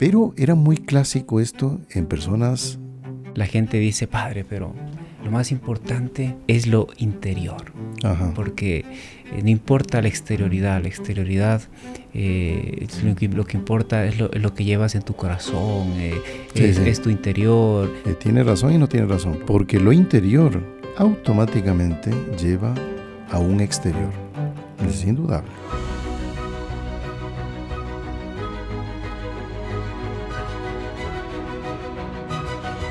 Pero era muy clásico esto en personas... La gente dice, padre, pero lo más importante es lo interior. Ajá. Porque eh, no importa la exterioridad, la exterioridad eh, lo, que, lo que importa es lo, lo que llevas en tu corazón, eh, Sí, es, sí. es tu interior. Eh, tiene razón y no tiene razón. Porque lo interior automáticamente lleva a un exterior. Es indudable.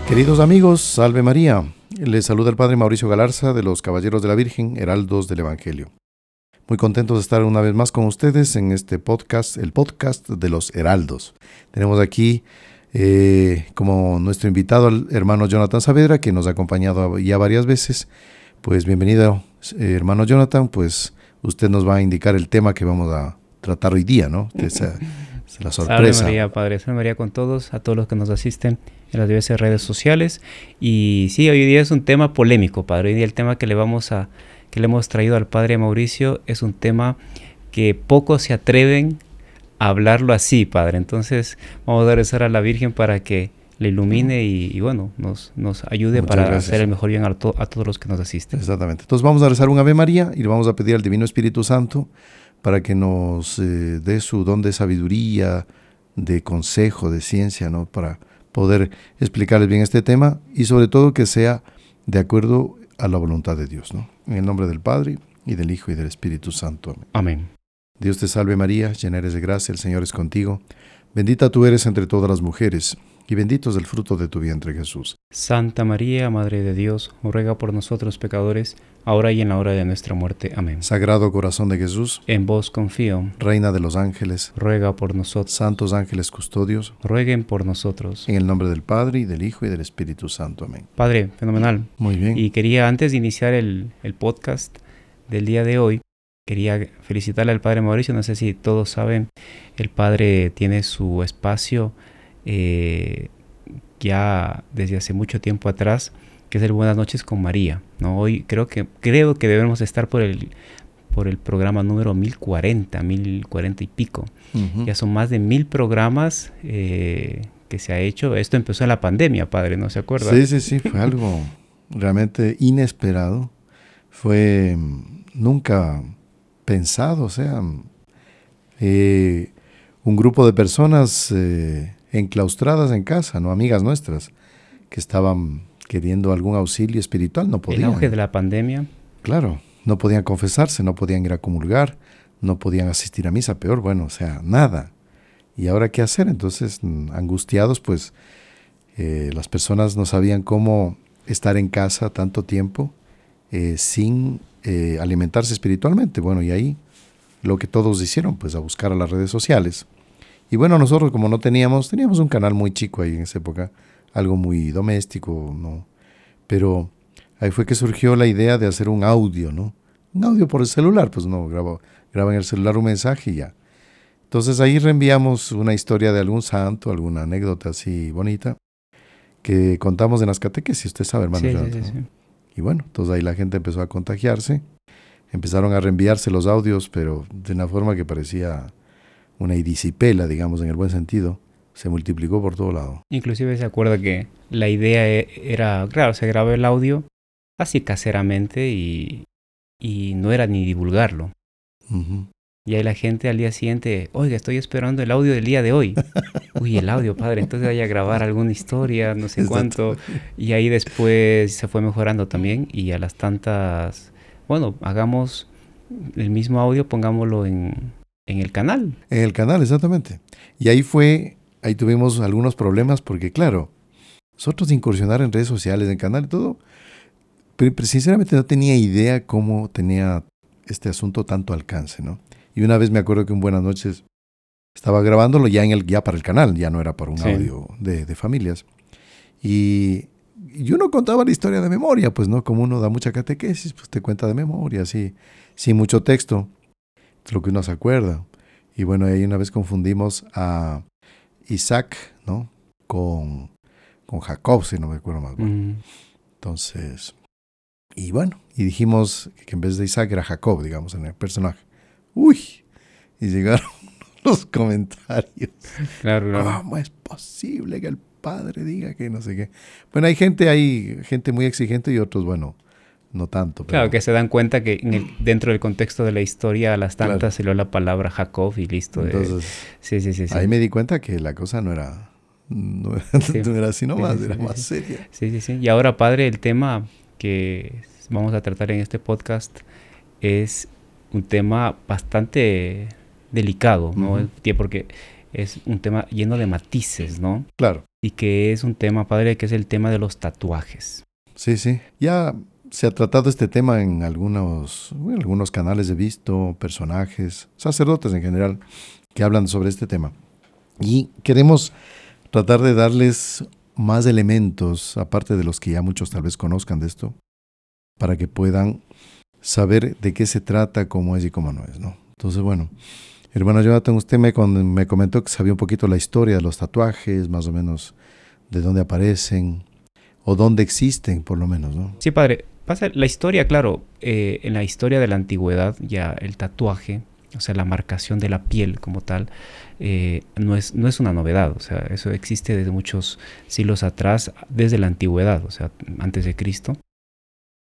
Queridos amigos, salve María. Les saluda el Padre Mauricio Galarza de los Caballeros de la Virgen, Heraldos del Evangelio. Muy contentos de estar una vez más con ustedes en este podcast, el podcast de los Heraldos. Tenemos aquí eh, como nuestro invitado al hermano Jonathan Saavedra, que nos ha acompañado ya varias veces. Pues bienvenido, eh, hermano Jonathan, pues usted nos va a indicar el tema que vamos a tratar hoy día, ¿no? Esa, es la Salve sorpresa. María, Padre. Salve María con todos, a todos los que nos asisten en las diversas redes sociales. Y sí, hoy día es un tema polémico, Padre. Hoy día el tema que le vamos a, que le hemos traído al Padre Mauricio es un tema que pocos se atreven a hablarlo así, Padre. Entonces vamos a rezar a la Virgen para que le ilumine y, y bueno, nos, nos ayude Muchas para gracias. hacer el mejor bien a, to- a todos los que nos asisten. Exactamente. Entonces vamos a rezar un Ave María y le vamos a pedir al Divino Espíritu Santo para que nos eh, dé su don de sabiduría, de consejo, de ciencia, ¿no? Para poder explicarles bien este tema y sobre todo que sea de acuerdo a la voluntad de Dios, ¿no? En el nombre del Padre y del Hijo y del Espíritu Santo. Amén. Amén. Dios te salve María, llena eres de gracia, el Señor es contigo. Bendita tú eres entre todas las mujeres y bendito es el fruto de tu vientre Jesús. Santa María, Madre de Dios, ruega por nosotros pecadores, ahora y en la hora de nuestra muerte. Amén. Sagrado corazón de Jesús, En vos confío, Reina de los ángeles, ruega por nosotros, santos ángeles custodios, rueguen por nosotros. en el nombre del Padre y del Hijo y del Espíritu Santo. Amén. Padre, fenomenal. Muy bien. Y quería, antes de iniciar el, el podcast del día de hoy, quería felicitarle al Padre Mauricio. No sé si todos saben, el Padre tiene su espacio eh, ya desde hace mucho tiempo atrás, que es el Buenas noches con María. ¿no? Hoy creo que, creo que debemos estar por el, por el programa número 1040, 1040 y pico. Ya son más de mil programas eh, que se ha hecho. Esto empezó en la pandemia, padre, ¿no se acuerda? Sí, sí, sí, fue algo realmente inesperado. Fue mm, nunca pensado, o sea, mm, eh, un grupo de personas eh, enclaustradas en casa, no amigas nuestras, que estaban queriendo algún auxilio espiritual, no El podían. auge de la pandemia. Claro, no podían confesarse, no podían ir a comulgar, no podían asistir a misa, peor, bueno, o sea, nada. ¿Y ahora qué hacer? Entonces, mm, angustiados, pues eh, las personas no sabían cómo estar en casa tanto tiempo eh, sin eh, alimentarse espiritualmente. Bueno, y ahí lo que todos hicieron, pues a buscar a las redes sociales. Y bueno, nosotros como no teníamos, teníamos un canal muy chico ahí en esa época, algo muy doméstico, ¿no? Pero ahí fue que surgió la idea de hacer un audio, ¿no? Un audio por el celular, pues no, graba, graba en el celular un mensaje y ya. Entonces ahí reenviamos una historia de algún santo, alguna anécdota así bonita, que contamos en las catequesis, usted sabe, hermano. Sí, sí, Jonathan, sí, ¿no? sí. Y bueno, entonces ahí la gente empezó a contagiarse, empezaron a reenviarse los audios, pero de una forma que parecía una idisipela, digamos, en el buen sentido, se multiplicó por todo lado. Inclusive se acuerda que la idea e- era, claro, se grabó el audio así caseramente y, y no era ni divulgarlo. Y ahí la gente al día siguiente, oiga, estoy esperando el audio del día de hoy. Uy, el audio, padre, entonces vaya a grabar alguna historia, no sé cuánto. Y ahí después se fue mejorando también y a las tantas, bueno, hagamos el mismo audio, pongámoslo en, en el canal. En el canal, exactamente. Y ahí fue, ahí tuvimos algunos problemas porque, claro, nosotros incursionar en redes sociales, en canal y todo, pero, pero sinceramente no tenía idea cómo tenía este asunto tanto alcance, ¿no? Y una vez me acuerdo que un buenas noches estaba grabándolo ya en el ya para el canal, ya no era para un Sí. audio de, de familias. Y, yo no contaba la historia de memoria, pues no, como uno da mucha catequesis, pues te cuenta de memoria, así, sin mucho texto, lo que uno se acuerda. Y bueno, ahí una vez confundimos a Isaac, ¿no? Con, con Jacob, si no me acuerdo más. Bueno, Mm, entonces, y bueno, y dijimos que en vez de Isaac era Jacob, digamos, en el personaje. Uy, y llegaron los comentarios. Claro, claro. ¿Cómo es posible que el padre diga que no sé qué? Bueno, hay gente, hay gente muy exigente y otros, bueno, no tanto. Claro, que se dan cuenta que dentro del contexto de la historia a las tantas se dio la palabra Jacob y listo. Entonces, sí, sí, sí, ahí me di cuenta que la cosa no era, no, era así nomás, era más seria. Sí, sí, sí. Y ahora, padre, el tema que vamos a tratar en este podcast es un tema bastante delicado, ¿no? Porque es un tema lleno de matices, ¿no? Claro. Y que es un tema, padre, que es el tema de los tatuajes. Sí, sí. Ya se ha tratado este tema en algunos, algunos canales he visto, personajes, sacerdotes en general, que hablan sobre este tema. Y queremos tratar de darles más elementos, aparte de los que ya muchos tal vez conozcan de esto, para que puedan saber de qué se trata, cómo es y cómo no es, ¿no? Entonces, bueno, hermano Jonathan, usted me, me comentó que sabía un poquito la historia de los tatuajes, más o menos de dónde aparecen, o dónde existen, por lo menos, ¿no? Sí, padre. Pasa la historia, claro, eh, en la historia de la antigüedad ya el tatuaje, o sea, la marcación de la piel como tal, eh, no, es, no es una novedad, o sea, eso existe desde muchos siglos atrás, desde la antigüedad, o sea, antes de Cristo.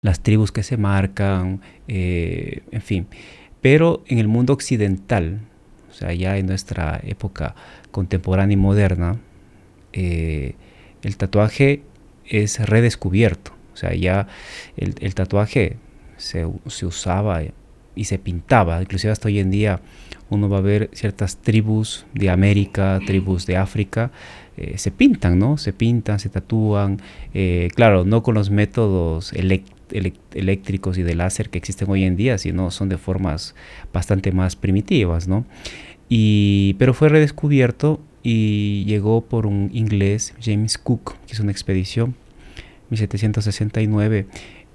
Las tribus que se marcan, eh, en fin. Pero en el mundo occidental, o sea, ya en nuestra época contemporánea y moderna, el tatuaje es redescubierto. Sea, ya el, tatuaje se, usaba y se pintaba. Inclusive hasta hoy en día uno va a ver ciertas tribus de América, tribus de África, eh, se pintan, ¿no? Se pintan, se tatúan. Eh, claro, no con los métodos eléctricos y de láser que existen hoy en día, sino son de formas bastante más primitivas, ¿no? Y, pero fue redescubierto y llegó por un inglés, James Cook, que hizo una expedición 1769,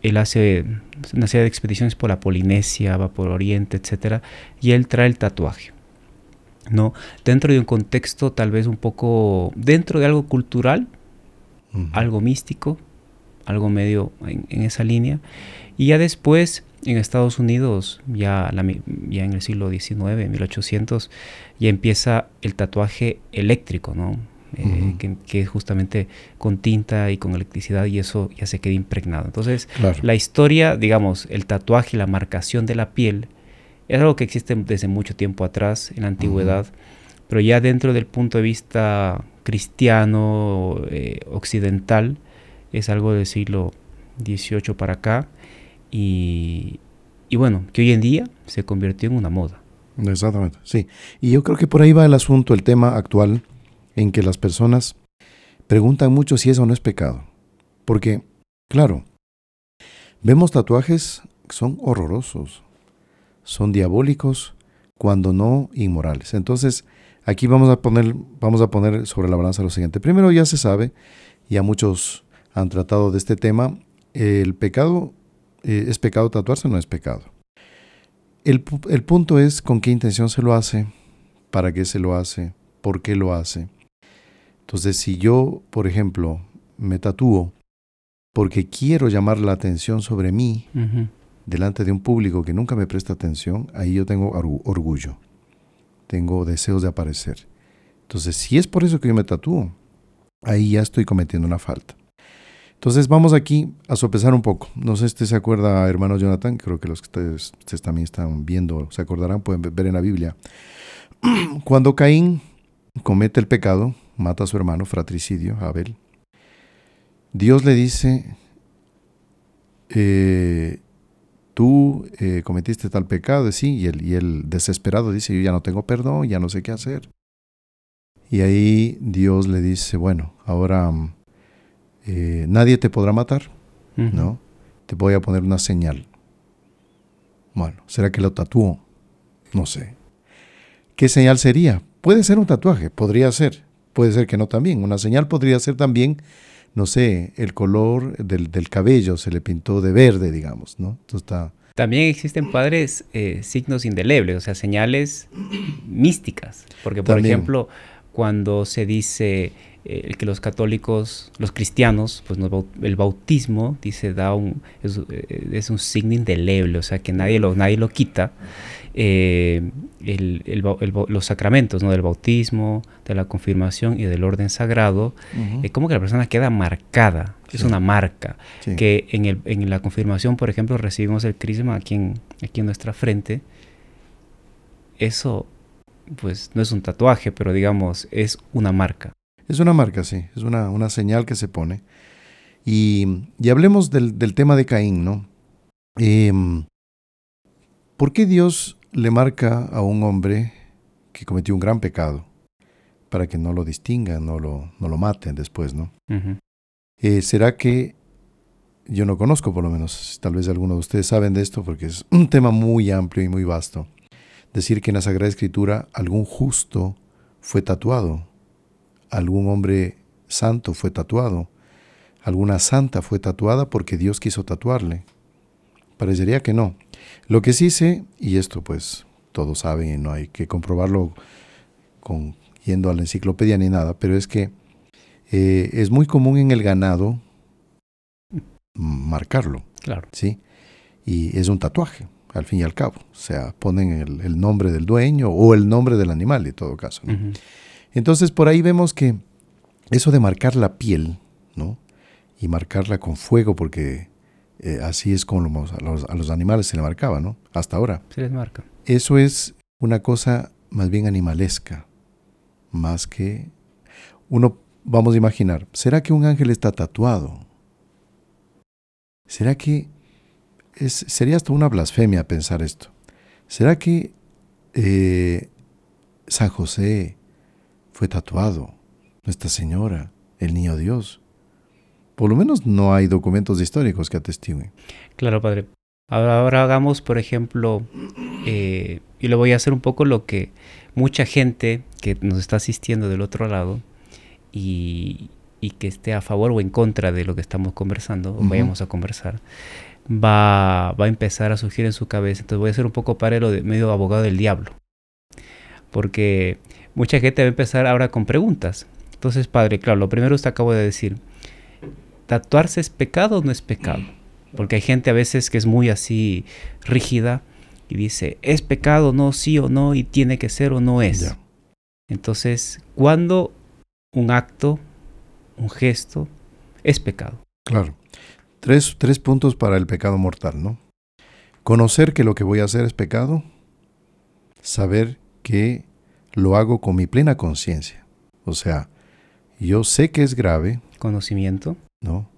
él hace una serie de expediciones por la Polinesia, va por Oriente, etc. Y él trae el tatuaje. ¿no? Dentro de un contexto tal vez un poco, dentro de algo cultural, algo místico, algo medio en, esa línea. Y ya después, en Estados Unidos, ya, ya en el siglo XIX, 1800, ya empieza el tatuaje eléctrico, ¿no? Eh, que, es justamente con tinta y con electricidad y eso ya se queda impregnado. Entonces, la historia, digamos, el tatuaje, la marcación de la piel, es algo que existe desde mucho tiempo atrás, en la antigüedad, pero ya dentro del punto de vista cristiano, eh, occidental, es algo del siglo XVIII para acá y, y bueno, que hoy en día se convirtió en una moda. Exactamente, sí. Y yo creo que por ahí va el asunto, el tema actual en que las personas preguntan mucho si eso no es pecado. Porque, claro, vemos tatuajes que son horrorosos, son diabólicos, cuando no inmorales. Entonces, aquí vamos a poner, vamos a poner sobre la balanza lo siguiente. Primero, ya se sabe, ya muchos han tratado de este tema, el pecado, eh, ¿es pecado tatuarse o no es pecado? El, el punto es con qué intención se lo hace, para qué se lo hace, por qué lo hace. Entonces, si yo, por ejemplo, me tatúo porque quiero llamar la atención sobre mí delante de un público que nunca me presta atención, ahí yo tengo orgullo, tengo deseos de aparecer. Entonces, si es por eso que yo me tatúo, ahí ya estoy cometiendo una falta. Entonces vamos aquí a sopesar un poco. No sé si usted se acuerda, hermano Jonathan, creo que los que ustedes, ustedes también están viendo, se acordarán, pueden ver en la Biblia. Cuando Caín comete el pecado, mata a su hermano, fratricidio, Abel, Dios le dice, eh, tú eh, cometiste tal pecado, sí, y el, y el desesperado dice, yo ya no tengo perdón, ya no sé qué hacer. Y ahí Dios le dice, bueno, ahora eh, nadie te podrá matar, ¿no? Te voy a poner una señal. Bueno, ¿será que lo tatuó? No sé. ¿Qué señal sería? Puede ser un tatuaje, podría ser puede ser que no también. Una señal podría ser también, no sé, el color del, cabello se le pintó de verde, digamos, ¿no? está... También existen padres eh, signos indelebles, o sea, señales místicas. Porque, por ejemplo, cuando se dice eh, que los católicos, los cristianos, pues el bautismo, dice, da un, es, eh, es, un signo indeleble, o sea, que nadie lo, nadie lo quita. Eh, los sacramentos, ¿no? Del bautismo, de la confirmación y del orden sagrado, es como que la persona queda marcada, es una marca. Que en, el, en, la confirmación, por ejemplo, recibimos el crisma aquí en, aquí en nuestra frente. Eso, pues, no es un tatuaje, pero digamos, es una marca. Es una marca, sí, es una, una señal que se pone. Y, y hablemos del, del, tema de Caín, ¿no? Em, ¿Por qué Dios le marca a un hombre que cometió un gran pecado para que no lo distingan, no lo, no lo maten después, ¿no? Eh, ¿Será que yo no conozco, por lo menos, tal vez algunos de ustedes saben de esto porque es un tema muy amplio y muy vasto? Decir que en la Sagrada Escritura algún justo fue tatuado, algún hombre santo fue tatuado, alguna santa fue tatuada porque Dios quiso tatuarle. Parecería que no. Lo que sí sé, y esto pues todos saben y no hay que comprobarlo con, yendo a la enciclopedia ni nada, pero es que eh, es muy común en el ganado marcarlo. Claro. ¿sí? Y es un tatuaje, al fin y al cabo. O sea, ponen el, nombre del dueño o el nombre del animal, en todo caso. Entonces, por ahí vemos que eso de marcar la piel, ¿no? Y marcarla con fuego, porque eh, así es como a los, a los, animales se le marcaba, ¿no? Hasta ahora. Se les marca. Eso es una cosa más bien animalesca, más que uno, vamos a imaginar, ¿será que un ángel está tatuado? ¿Será que es, sería hasta una blasfemia pensar esto? ¿Será que eh, San José fue tatuado? Nuestra Señora, el Niño Dios. Por lo menos no hay documentos históricos que atestiguen. Claro, padre. Ahora, hagamos, por ejemplo, eh, y le voy a hacer un poco lo que mucha gente que nos está asistiendo del otro lado y, que esté a favor o en contra de lo que estamos conversando, o vayamos a conversar, va, va, a empezar a surgir en su cabeza. Entonces voy a hacer un poco parelo de medio abogado del diablo. Porque mucha gente va a empezar ahora con preguntas. Entonces, padre, claro, lo primero usted acabo de decir, ¿tatuarse es pecado o no es pecado? Porque hay gente a veces que es muy así rígida y dice, ¿es pecado? No, sí o no, y tiene que ser o no es. Entonces, ¿cuándo un acto, un gesto, es pecado? Claro. Tres, tres puntos para el pecado mortal, ¿no? Conocer que lo que voy a hacer es pecado, saber que lo hago con mi plena conciencia. O sea, yo sé que es grave. Conocimiento. ¿No?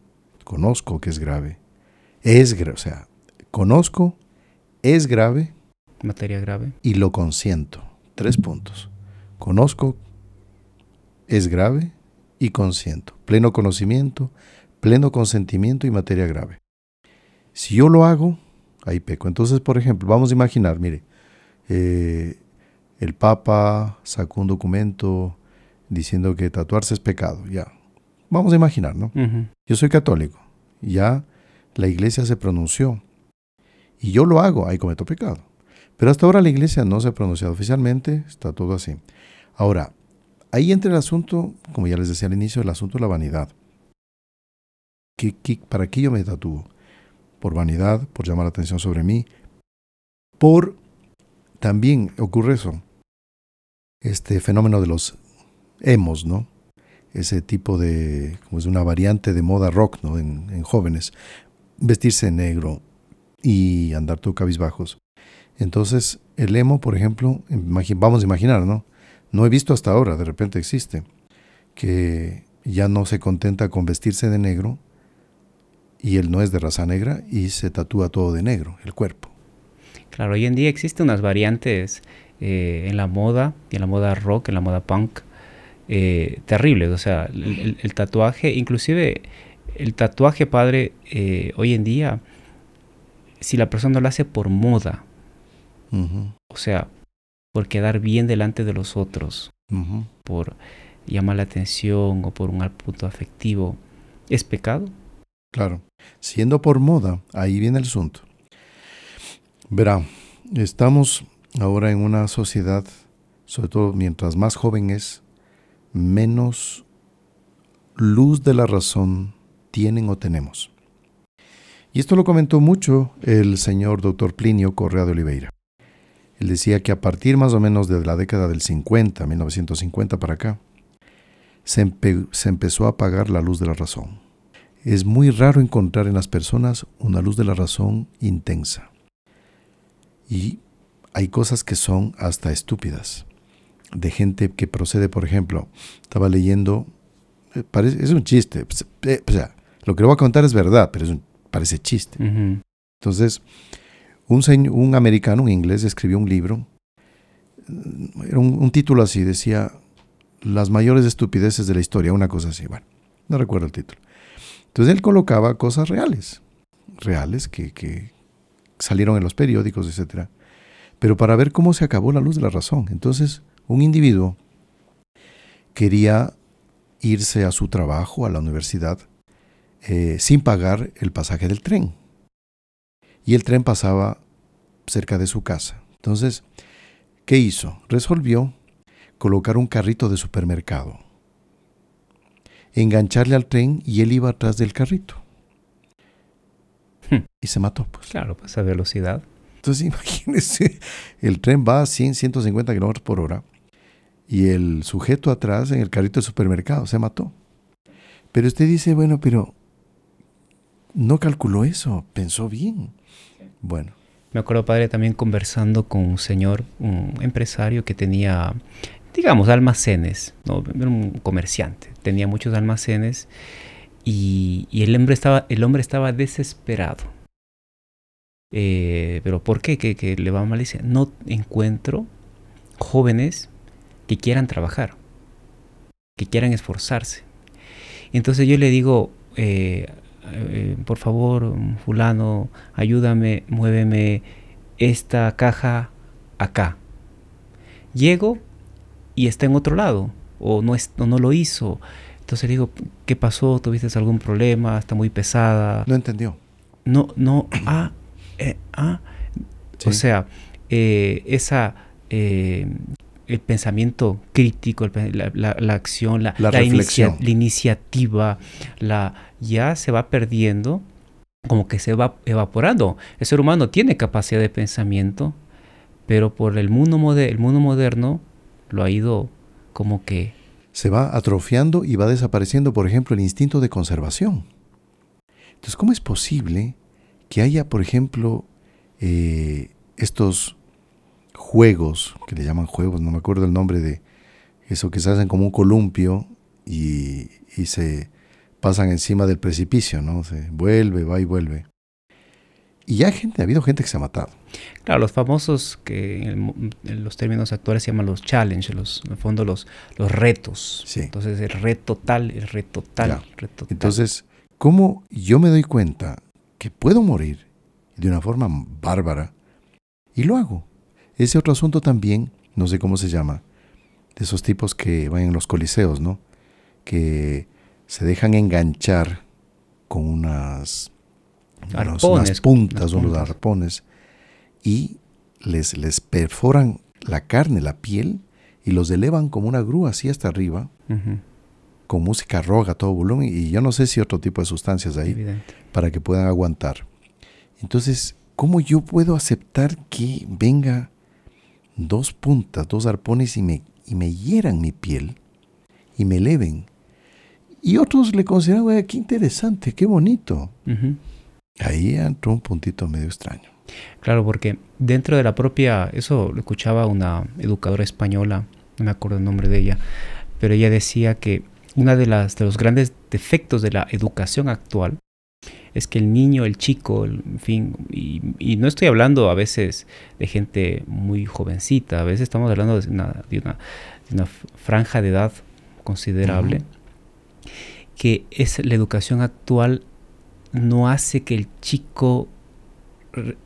Conozco que es grave. Es grave, o sea, conozco, es grave. Materia grave. Y lo consiento. Tres puntos. Conozco, es grave y consiento. Pleno conocimiento, pleno consentimiento y materia grave. Si yo lo hago, ahí peco. Entonces, por ejemplo, vamos a imaginar, mire, eh, el Papa sacó un documento diciendo que tatuarse es pecado, ya. Vamos a imaginar, ¿no? Yo soy católico, ya la iglesia se pronunció y yo lo hago, ahí cometo pecado. Pero hasta ahora la iglesia no se ha pronunciado oficialmente, está todo así. Ahora, ahí entra el asunto, como ya les decía al inicio, el asunto de la vanidad. ¿Qué, para qué yo me tatúo? Por vanidad, por llamar la atención sobre mí, por también ocurre eso, este fenómeno de los hemos, ¿no? Ese tipo de, como es una variante de moda rock, ¿no? En, jóvenes, vestirse negro y andar todo cabizbajos. Entonces, el emo, por ejemplo, vamos a imaginar, ¿no? No he visto hasta ahora, de repente existe, que ya no se contenta con vestirse de negro y él no es de raza negra y se tatúa todo de negro, el cuerpo. Claro, hoy en día existen unas variantes eh, en la moda, en la moda rock, en la moda punk, eh, terribles. O sea, el, tatuaje, inclusive el tatuaje, padre, eh, hoy en día, si la persona lo hace por moda, o sea, por quedar bien delante de los otros, por llamar la atención o por un punto afectivo, ¿es pecado? Claro, siendo por moda, ahí viene el asunto. Verá, estamos ahora en una sociedad, sobre todo mientras más joven es, menos luz de la razón tienen o tenemos. Y esto lo comentó mucho el señor doctor Plinio Correa de Oliveira. Él decía que a partir más o menos de la década del 50, 1950 para acá, se, se empezó a apagar la luz de la razón. Es muy raro encontrar en las personas una luz de la razón intensa. Y hay cosas que son hasta estúpidas. De gente que procede, por ejemplo, estaba leyendo, eh, parece, es un chiste, pues, eh, o sea, lo que le voy a contar es verdad, pero es parece chiste. Entonces, un, un americano, un inglés, escribió un libro, era un, un, título así, decía, Las mayores estupideces de la historia, una cosa así, bueno, no recuerdo el título. Entonces él colocaba cosas reales, reales que, que salieron en los periódicos, etcétera pero para ver cómo se acabó la luz de la razón. Entonces, un individuo quería irse a su trabajo, a la universidad, eh, sin pagar el pasaje del tren. Y el tren pasaba cerca de su casa. Entonces, ¿qué hizo? Resolvió colocar un carrito de supermercado, engancharle al tren y él iba atrás del carrito. Hmm. Y se mató. Pues. Claro, pues a velocidad. Entonces imagínense, el tren va a 100, 150 kilómetros por hora y el sujeto atrás en el carrito del supermercado se mató. Pero usted dice, bueno, pero no calculó eso, pensó bien. Bueno. Me acuerdo, padre, también conversando con un señor, un empresario que tenía, digamos, almacenes, ¿no? Era un comerciante, tenía muchos almacenes y, el, hombre estaba, el hombre estaba desesperado eh, pero ¿por qué? Que, le va mal. Dice, no encuentro jóvenes que quieran trabajar, que quieran esforzarse. Entonces yo le digo, eh, eh, por favor, fulano, ayúdame, muéveme esta caja acá. Llego y está en otro lado, o no, es, no lo hizo. Entonces le digo, ¿qué pasó? ¿Tuviste algún problema? ¿Está muy pesada? No entendió. No, no, ah, eh, ah, o sea, esa, el pensamiento crítico, la, acción, la, la, iniciativa, la, ya se va perdiendo, como que se va evaporando. El ser humano tiene capacidad de pensamiento, pero por el mundo, el mundo moderno lo ha ido como que... Se va atrofiando y va desapareciendo, por ejemplo, el instinto de conservación. Entonces, ¿cómo es posible que haya, por ejemplo, eh, estos juegos, que le llaman juegos, no me acuerdo el nombre de eso que se hacen como un columpio y, se pasan encima del precipicio, ¿no? Se vuelve, va y vuelve. Y ya gente, ha habido gente que se ha matado. Claro, los famosos que en, los términos actuales se llaman los challenges, los, en el fondo los, los retos. Sí. Entonces el reto tal, el reto tal, el reto tal. Entonces, ¿cómo yo me doy cuenta que puedo morir de una forma bárbara y lo hago. Ese otro asunto también, no sé cómo se llama, de esos tipos que van en los coliseos, ¿no? Que se dejan enganchar con unas, unas puntas, unos arpones y les, les perforan la carne, la piel y los elevan como una grúa así hasta arriba con música roja a todo volumen y yo no sé si otro tipo de sustancias ahí para que puedan aguantar. Entonces, ¿cómo yo puedo aceptar que venga dos puntas, dos arpones y me, y me hieran mi piel y me eleven? Y otros le consideran, qué interesante, qué bonito. Ahí entró un puntito medio extraño. Claro, porque dentro de la propia, eso lo escuchaba una educadora española, no me acuerdo el nombre de ella, pero ella decía que una de las de los grandes defectos de la educación actual es que el niño, el chico, en fin, y, no estoy hablando a veces de gente muy jovencita, a veces estamos hablando de una, de una, franja de edad considerable, que es la educación actual no hace que el chico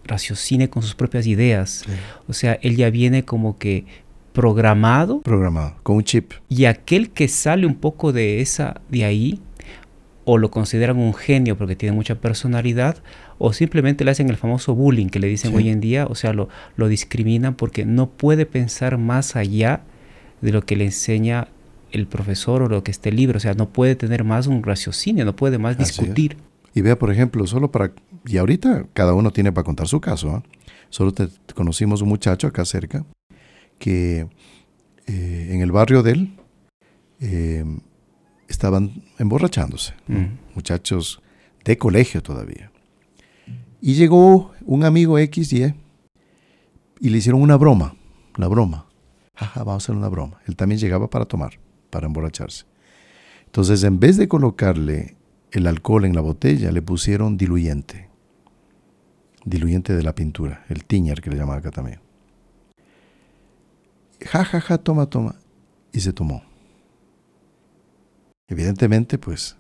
raciocine con sus propias ideas. O sea, él ya viene como que programado. Programado, con un chip. Y aquel que sale un poco de esa, de ahí, o lo consideran un genio porque tiene mucha personalidad, o simplemente le hacen el famoso bullying que le dicen hoy en día, o sea, lo, lo discriminan porque no puede pensar más allá de lo que le enseña el profesor o lo que esté el libro, o sea, no puede tener más un raciocinio, no puede más discutir. Y vea, por ejemplo, solo para, y ahorita cada uno tiene para contar su caso, ¿ah? Solo te, conocimos un muchacho acá cerca que eh, en el barrio de él eh, estaban emborrachándose, mm. muchachos de colegio todavía. Y llegó un amigo X y y le hicieron una broma, la broma. Jaja, vamos a hacer una broma. Él también llegaba para tomar, para emborracharse. Entonces, en vez de colocarle el alcohol en la botella, le pusieron diluyente. Diluyente de la pintura, el tiñer que le llaman acá también. Ja, ja, ja, toma, toma. Y se tomó. Evidentemente, pues,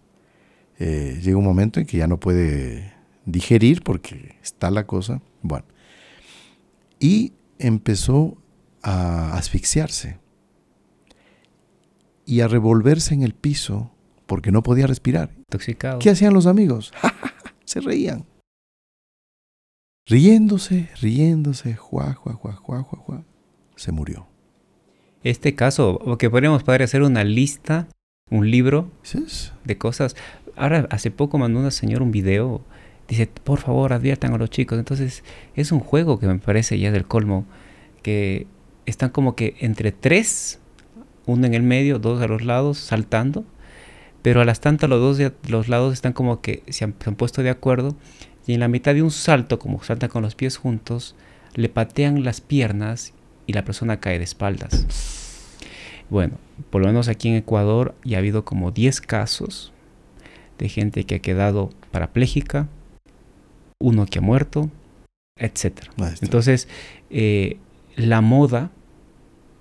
eh, llega un momento en que ya no puede digerir porque está la cosa. Bueno, y empezó a asfixiarse y a revolverse en el piso porque no podía respirar. Intoxicado. ¿Qué hacían los amigos? Se reían. Riéndose, riéndose, juá, juá, juá, juá, juá, juá. Se murió. Este caso, o que podríamos poder hacer una lista, un libro de cosas. Ahora, hace poco mandó una señora un video dice, por favor, adviertan a los chicos. Entonces, es un juego que me parece ya del colmo, que están como que entre tres, uno en el medio, dos a los lados, saltando, pero a las tantas los dos de los lados están como que se han, puesto de acuerdo y en la mitad de un salto, como saltan con los pies juntos, le patean las piernas y la persona cae de espaldas. Bueno, por lo menos aquí en Ecuador ya ha habido como 10 casos de gente que ha quedado parapléjica, uno que ha muerto, etc. Entonces, eh, la moda,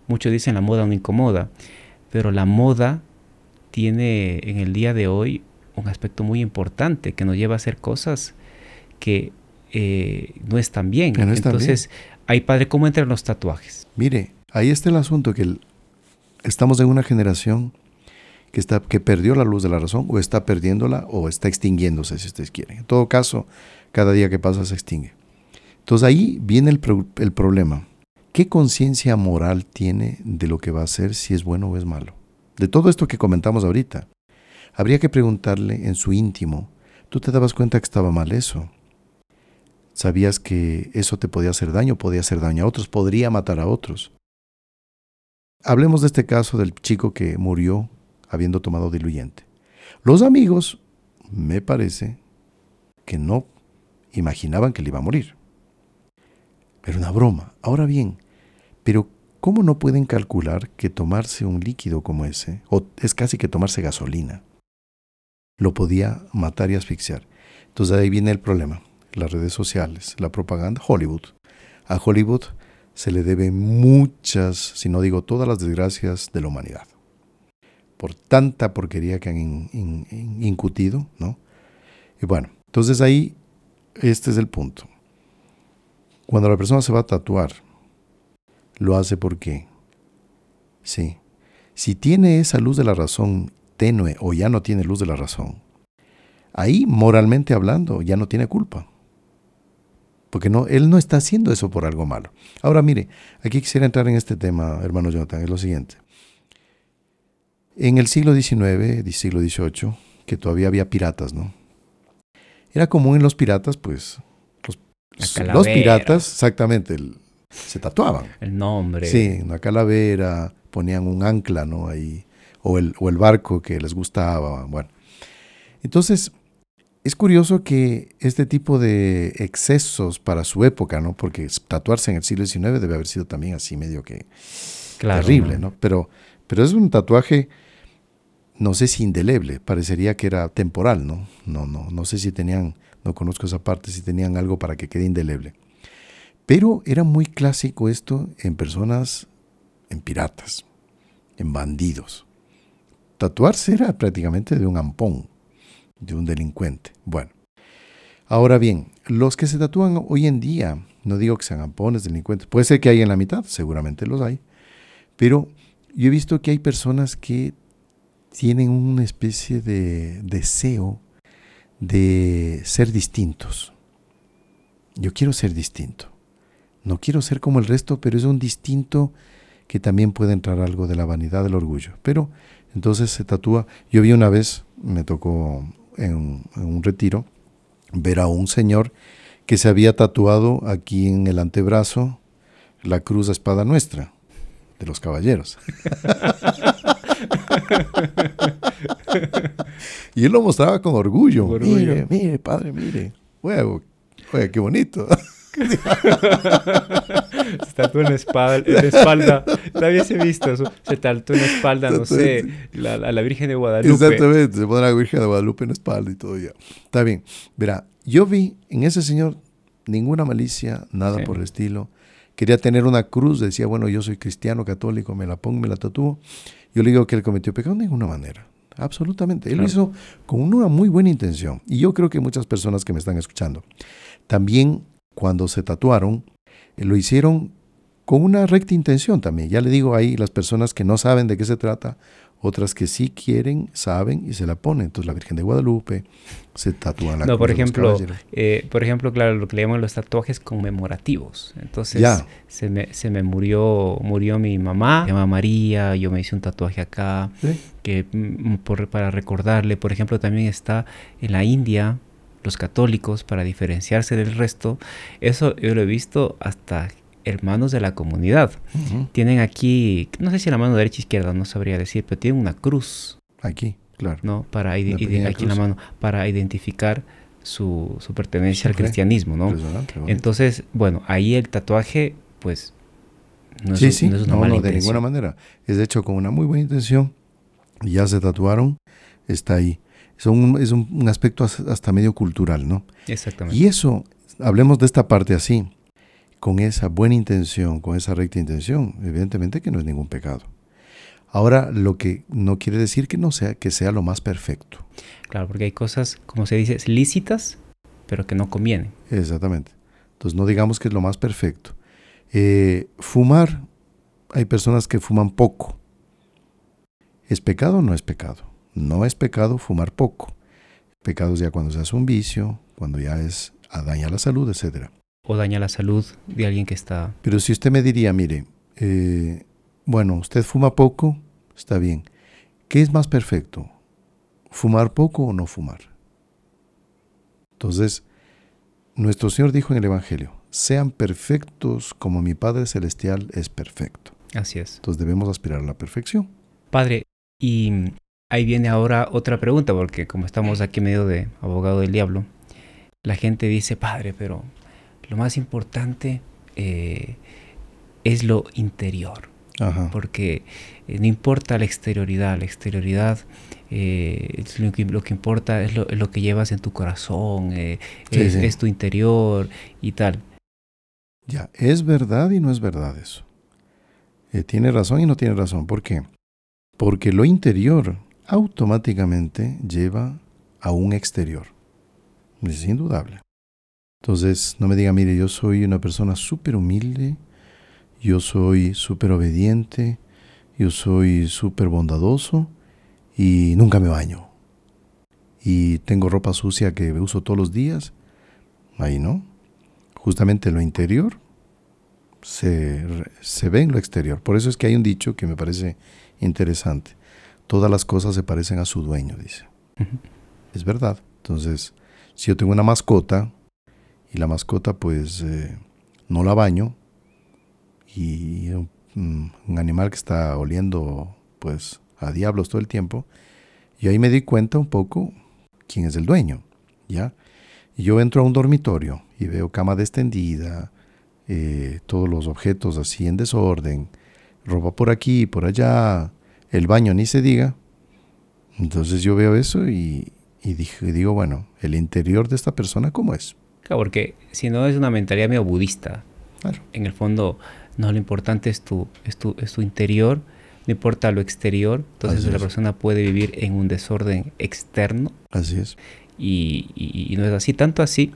muchos dicen la moda no incomoda, pero la moda tiene en el día de hoy un aspecto muy importante que nos lleva a hacer cosas que eh, no están bien. Entonces, hay padre, ¿cómo entran los tatuajes? Mire, ahí está el asunto que estamos en una generación que, está, que perdió la luz de la razón o está perdiéndola o está extinguiéndose, si ustedes quieren. En todo caso, cada día que pasa se extingue. Entonces ahí viene el, el problema. ¿Qué conciencia moral tiene de lo que va a hacer si es bueno o es malo? De todo esto que comentamos ahorita, habría que preguntarle en su íntimo, ¿tú te dabas cuenta que estaba mal eso? ¿Sabías que eso te podía hacer daño, podía hacer daño a otros, podría matar a otros? Hablemos de este caso del chico que murió habiendo tomado diluyente. Los amigos, me parece, que no imaginaban que le iba a morir. Era una broma. Ahora bien, pero ¿cómo no pueden calcular que tomarse un líquido como ese, o es casi que tomarse gasolina, lo podía matar y asfixiar? Entonces ahí viene el problema. Las redes sociales, la propaganda, Hollywood. A Hollywood se le deben muchas, si no digo todas las desgracias de la humanidad. Por tanta porquería que han incutido, ¿no? Y bueno, entonces ahí este es el punto. Cuando la persona se va a tatuar, lo hace porque, sí, si tiene esa luz de la razón tenue o ya no tiene luz de la razón, ahí moralmente hablando ya no tiene culpa. Porque no, él no está haciendo eso por algo malo. Ahora mire, aquí quisiera entrar en este tema, hermano Jonathan, es lo siguiente. En el siglo XIX, siglo XVIII, que todavía había piratas, ¿no? Era común en los piratas, pues, los, piratas, exactamente, se tatuaban. El nombre. Sí, una calavera, ponían un ancla, ¿no? Ahí, o el, o el barco que les gustaba, bueno. Entonces, es curioso que este tipo de excesos para su época, ¿no? Porque tatuarse en el siglo XIX debe haber sido también así medio que terrible, ¿no? Pero, pero es un tatuaje no sé si indeleble, parecería que era temporal, ¿no? No, no, no sé si tenían, no conozco esa parte, si tenían algo para que quede indeleble. Pero era muy clásico esto en personas, en piratas, en bandidos. Tatuarse era prácticamente de un ampón, de un delincuente. Bueno, ahora bien, los que se tatúan hoy en día, no digo que sean ampones, delincuentes, puede ser que hay en la mitad, seguramente los hay, pero yo he visto que hay personas que tienen una especie de deseo de ser distintos. Yo quiero ser distinto. No quiero ser como el resto, pero es un distinto que también puede entrar algo de la vanidad, del orgullo. Pero entonces se tatúa. Yo vi una vez, me tocó en un, retiro, ver a un señor que se había tatuado aquí en el antebrazo la cruz de espada nuestra, de los caballeros. y él lo mostraba con orgullo. Mire, mire, padre, mire. Huevo, oye, qué bonito. se tatuó en la espalda, en la espalda. Todavía se visto eso. Se tatuó en la espalda, no sé, a la, Virgen de Guadalupe. Exactamente, se pone la Virgen de Guadalupe en la espalda y todo ya. Está bien. Verá, yo vi en ese señor ninguna malicia, nada por el estilo. Quería tener una cruz, decía, bueno, yo soy cristiano, católico, me la pongo, me la tatúo. Yo le digo que él cometió pecado de ninguna manera. Absolutamente. Él lo hizo con una muy buena intención. Y yo creo que muchas personas que me están escuchando también cuando se tatuaron, eh, lo hicieron con una recta intención también. Ya le digo ahí, las personas que no saben de qué se trata, otras que sí quieren, saben y se la ponen. Entonces la Virgen de Guadalupe se tatúa la No, por ejemplo, eh, por ejemplo, claro, lo que le llaman los tatuajes conmemorativos. Entonces se me, se me murió, murió mi mamá, se llama María, yo me hice un tatuaje acá, que mm, por, para recordarle. Por ejemplo, también está en la India, los católicos, para diferenciarse del resto, eso yo lo he visto hasta hermanos de la comunidad. Tienen aquí, no sé si la mano derecha o izquierda, no sabría decir, pero tienen una cruz. Aquí, claro. ¿no? Para aquí en la mano, para identificar su, su pertenencia al cristianismo, ¿no? Entonces, bueno, ahí el tatuaje, pues, no es, sí. No es una mala no, de ninguna manera. Es hecho con una muy buena intención. Ya se tatuaron, está ahí es un, aspecto hasta medio cultural, ¿no? Exactamente. Y eso, hablemos de esta parte así, con esa buena intención, con esa recta intención, evidentemente que no es ningún pecado. Ahora, lo que no quiere decir que no sea, que sea lo más perfecto. Claro, porque hay cosas, como se dice, lícitas, pero que no convienen. Exactamente. Entonces, no digamos que es lo más perfecto. Eh, fumar, hay personas que fuman poco. ¿Es pecado o no es pecado? No es pecado fumar poco. Pecado es ya cuando se hace un vicio, cuando ya es a daña la salud, etc. O daña la salud de alguien que está... Pero si usted me diría, mire, eh, bueno, usted fuma poco, está bien. ¿Qué es más perfecto? ¿Fumar poco o no fumar? Entonces, nuestro Señor dijo en el Evangelio, sean perfectos como mi Padre Celestial es perfecto. Así es. Entonces debemos aspirar a la perfección. Padre, y ahí viene ahora otra pregunta, porque como estamos aquí medio de abogado del diablo, la gente dice, padre, pero lo más importante eh, es lo interior. Porque eh, no importa la exterioridad, la exterioridad eh, lo, que, importa es lo, que llevas en tu corazón, es, tu interior y tal. Ya, es verdad y no es verdad eso. tiene razón y no tiene razón. ¿Por qué? Porque lo interior automáticamente lleva a un exterior. Es indudable. Entonces, no me diga, mire, yo soy una persona súper humilde, yo soy súper obediente, yo soy súper bondadoso y nunca me baño. Y tengo ropa sucia que uso todos los días. Ahí no. Justamente lo interior se, se ve en lo exterior. Por eso es que hay un dicho que me parece interesante todas las cosas se parecen a su dueño, dice. Es verdad. Entonces, si yo tengo una mascota y la mascota pues eh, no la baño y un, animal que está oliendo pues a diablos todo el tiempo, y ahí me di cuenta un poco quién es el dueño, ¿ya? Y yo entro a un dormitorio y veo cama extendida, eh, todos los objetos así en desorden, ropa por aquí, por allá, el baño ni se diga. Entonces yo veo eso y, digo, bueno, el interior de esta persona, ¿cómo es? Claro, porque si no es una mentalidad medio budista. Claro. En el fondo, no, lo importante es tu, es tu, es tu interior, no importa lo exterior. Entonces la persona puede vivir en un desorden externo. Así es. Y, no es así, tanto así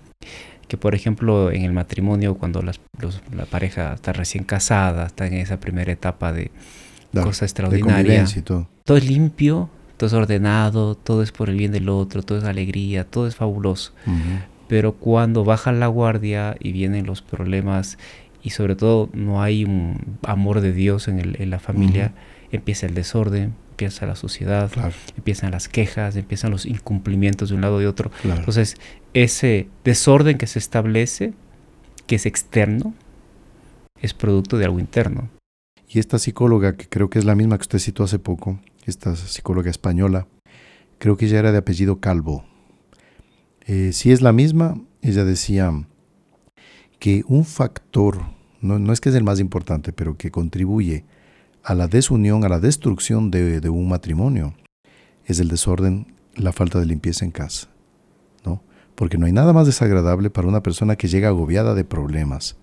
que por ejemplo en el matrimonio cuando la pareja está recién casada, está en esa primera etapa de, cosa extraordinaria. todo. todo. es limpio, todo es ordenado, todo es por el bien del otro, todo es alegría, todo es fabuloso. Pero cuando baja la guardia y vienen los problemas y sobre todo no hay un amor de Dios en, el, en la familia, empieza el desorden, empieza la suciedad, empiezan las quejas, empiezan los incumplimientos de un lado y otro. Entonces, ese desorden que se establece, que es externo, es producto de algo interno. Y esta psicóloga, que creo que es la misma que usted citó hace poco, esta psicóloga española, creo que ella era de apellido Calvo. Eh, si es la misma, ella decía que un factor, no, no, es que es el más importante, pero que contribuye a la desunión, a la destrucción de, de un matrimonio, es el desorden, la falta de limpieza en casa. ¿no? Porque no hay nada más desagradable para una persona que llega agobiada de problemas,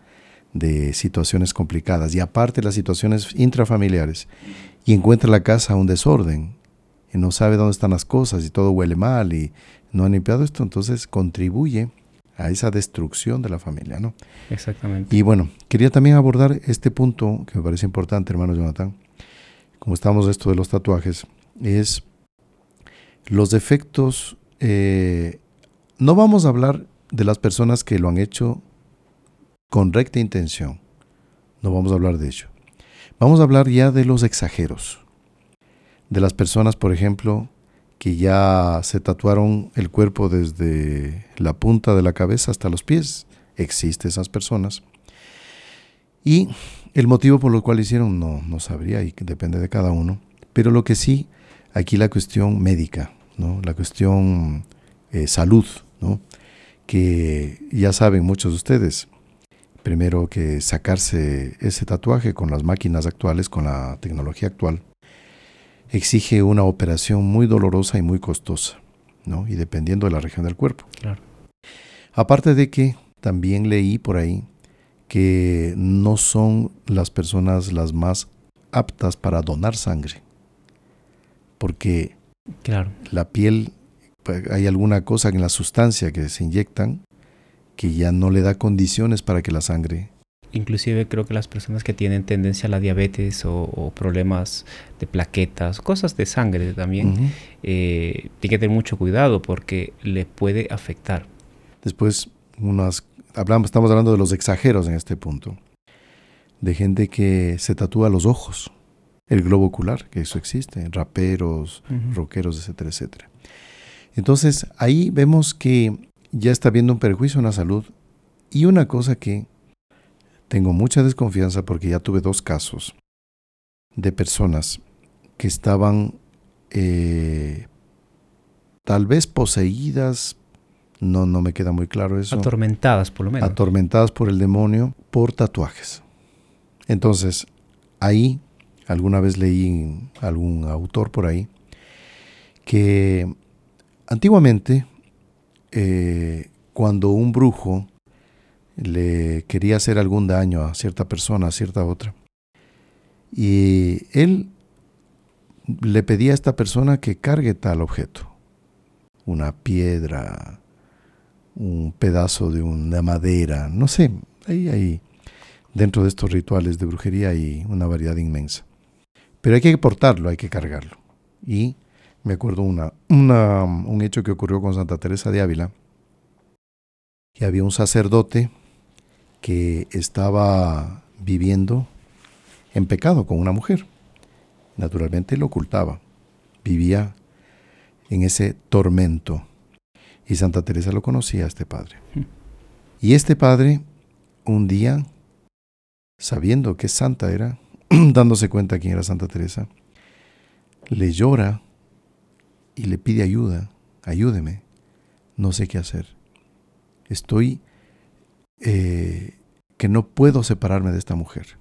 de situaciones complicadas y aparte las situaciones intrafamiliares y encuentra la casa un desorden y no sabe dónde están las cosas y todo huele mal y no han limpiado esto, entonces contribuye a esa destrucción de la familia, ¿no? Exactamente. Y bueno, quería también abordar este punto que me parece importante, hermano Jonathan, como estamos esto de los tatuajes, es los defectos, eh, no vamos a hablar de las personas que lo han hecho con recta intención, no vamos a hablar de ello. Vamos a hablar ya de los exageros, de las personas, por ejemplo, que ya se tatuaron el cuerpo desde la punta de la cabeza hasta los pies. Existen esas personas. Y el motivo por el cual hicieron no, no sabría y depende de cada uno. Pero lo que sí, aquí la cuestión médica, ¿no? la cuestión eh, salud, ¿no? que ya saben muchos de ustedes, primero que sacarse ese tatuaje con las máquinas actuales, con la tecnología actual, exige una operación muy dolorosa y muy costosa, ¿no? Y dependiendo de la región del cuerpo. Claro. Aparte de que también leí por ahí que no son las personas las más aptas para donar sangre. Porque claro. la piel, pues, hay alguna cosa en la sustancia que se inyectan que ya no le da condiciones para que la sangre inclusive creo que las personas que tienen tendencia a la diabetes o, problemas de plaquetas, cosas de sangre también, eh, tienen que tener mucho cuidado porque le puede afectar. Después, unas, hablamos, estamos hablando de los exageros en este punto, de gente que se tatúa los ojos, el globo ocular, que eso existe, raperos, rockeros, etcétera, etcétera. Entonces, ahí vemos que ya está habiendo un perjuicio en la salud y una cosa que tengo mucha desconfianza porque ya tuve dos casos de personas que estaban eh, tal vez poseídas, no, no me queda muy claro eso. Atormentadas por lo menos. Atormentadas por el demonio por tatuajes. Entonces, ahí, alguna vez leí algún autor por ahí, que antiguamente, eh, cuando un brujo le quería hacer algún daño a cierta persona, a cierta otra. Y él le pedía a esta persona que cargue tal objeto, una piedra, un pedazo de una madera, no sé, ahí, ahí, dentro de estos rituales de brujería hay una variedad inmensa. Pero hay que portarlo, hay que cargarlo. Y me acuerdo una, una, un hecho que ocurrió con Santa Teresa de Ávila, que había un sacerdote que estaba viviendo en pecado con una mujer. Naturalmente lo ocultaba, vivía en ese tormento. Y Santa Teresa lo conocía a este padre. Y este padre, un día, sabiendo que santa era, dándose cuenta quién era Santa Teresa, le llora y le pide ayuda, ayúdeme, no sé qué hacer. Estoy eh, que no puedo separarme de esta mujer.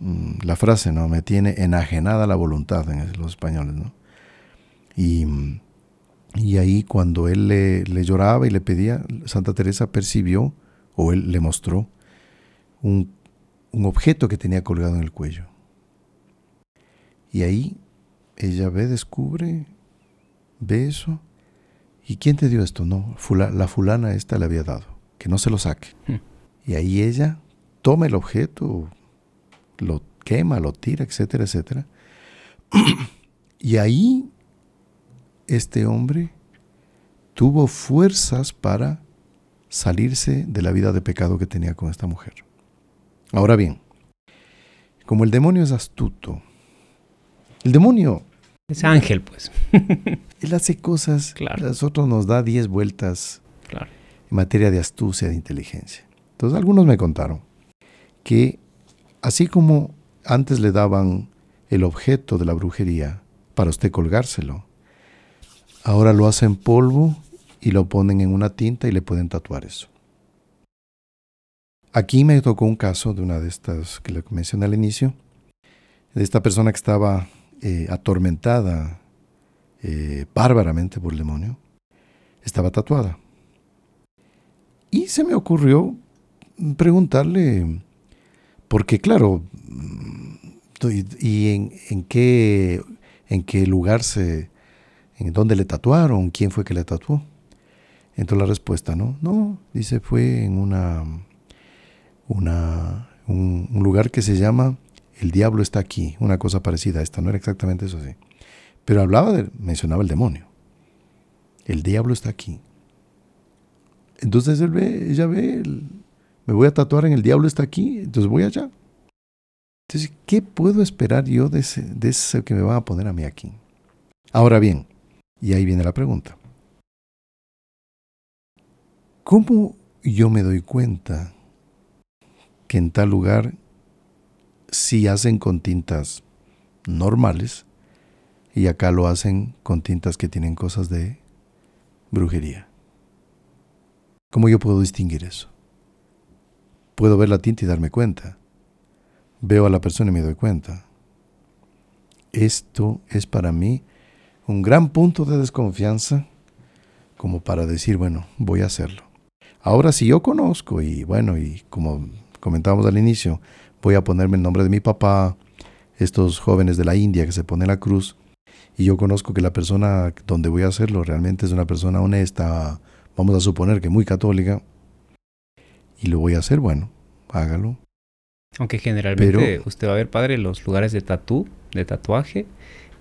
Mm, la frase, ¿no? Me tiene enajenada la voluntad en los españoles, ¿no? Y, y ahí cuando él le, le, lloraba y le pedía, Santa Teresa percibió, o él le mostró, un, un objeto que tenía colgado en el cuello. Y ahí ella ve, descubre, ve eso. ¿Y quién te dio esto? No, la fulana esta le había dado que no se lo saque. Hmm. Y ahí ella toma el objeto, lo quema, lo tira, etcétera, etcétera. y ahí este hombre tuvo fuerzas para salirse de la vida de pecado que tenía con esta mujer. Ahora bien, como el demonio es astuto, El demonio. Es ángel, pues. Él hace cosas. Claro. A nosotros nos da 10 vueltas Claro. en materia de astucia, de inteligencia. Entonces algunos me contaron que así como antes le daban el objeto de la brujería para usted colgárselo, ahora lo hacen polvo y lo ponen en una tinta y le pueden tatuar eso. Aquí me tocó un caso de una de estas que le mencioné al inicio, de esta persona que estaba eh, atormentada eh, bárbaramente por el demonio, estaba tatuada. Y se me ocurrió preguntarle, porque claro, y, y en, qué, en qué lugar se, en dónde le tatuaron, quién fue que le tatuó. Entonces la respuesta, ¿no? No, dice, fue en una, una un, un, lugar que se llama El Diablo está aquí, una cosa parecida a esta, no era exactamente eso así. Pero hablaba de, mencionaba el demonio. El diablo está aquí. Entonces él ve, ella ve, me voy a tatuar en el diablo está aquí, entonces voy allá. Entonces, ¿qué puedo esperar yo de, ese, que me van a poner a mí aquí? Ahora bien, y ahí viene la pregunta. ¿Cómo yo me doy cuenta que en tal lugar sí hacen con tintas normales y acá lo hacen con tintas que tienen cosas de brujería? ¿Cómo yo puedo distinguir eso? Puedo ver la tinta y darme cuenta. Veo a la persona y me doy cuenta. Esto es para mí un gran punto de desconfianza como para decir, bueno, voy a hacerlo. Ahora si yo conozco y bueno, y como comentábamos al inicio, voy a ponerme el nombre de mi papá, estos jóvenes de la India que se ponen la cruz, y yo conozco que la persona donde voy a hacerlo realmente es una persona honesta, vamos a suponer que muy católica, y lo voy a hacer, bueno, hágalo. Aunque generalmente Pero, usted va a ver, padre, los lugares de tatú, de tatuaje,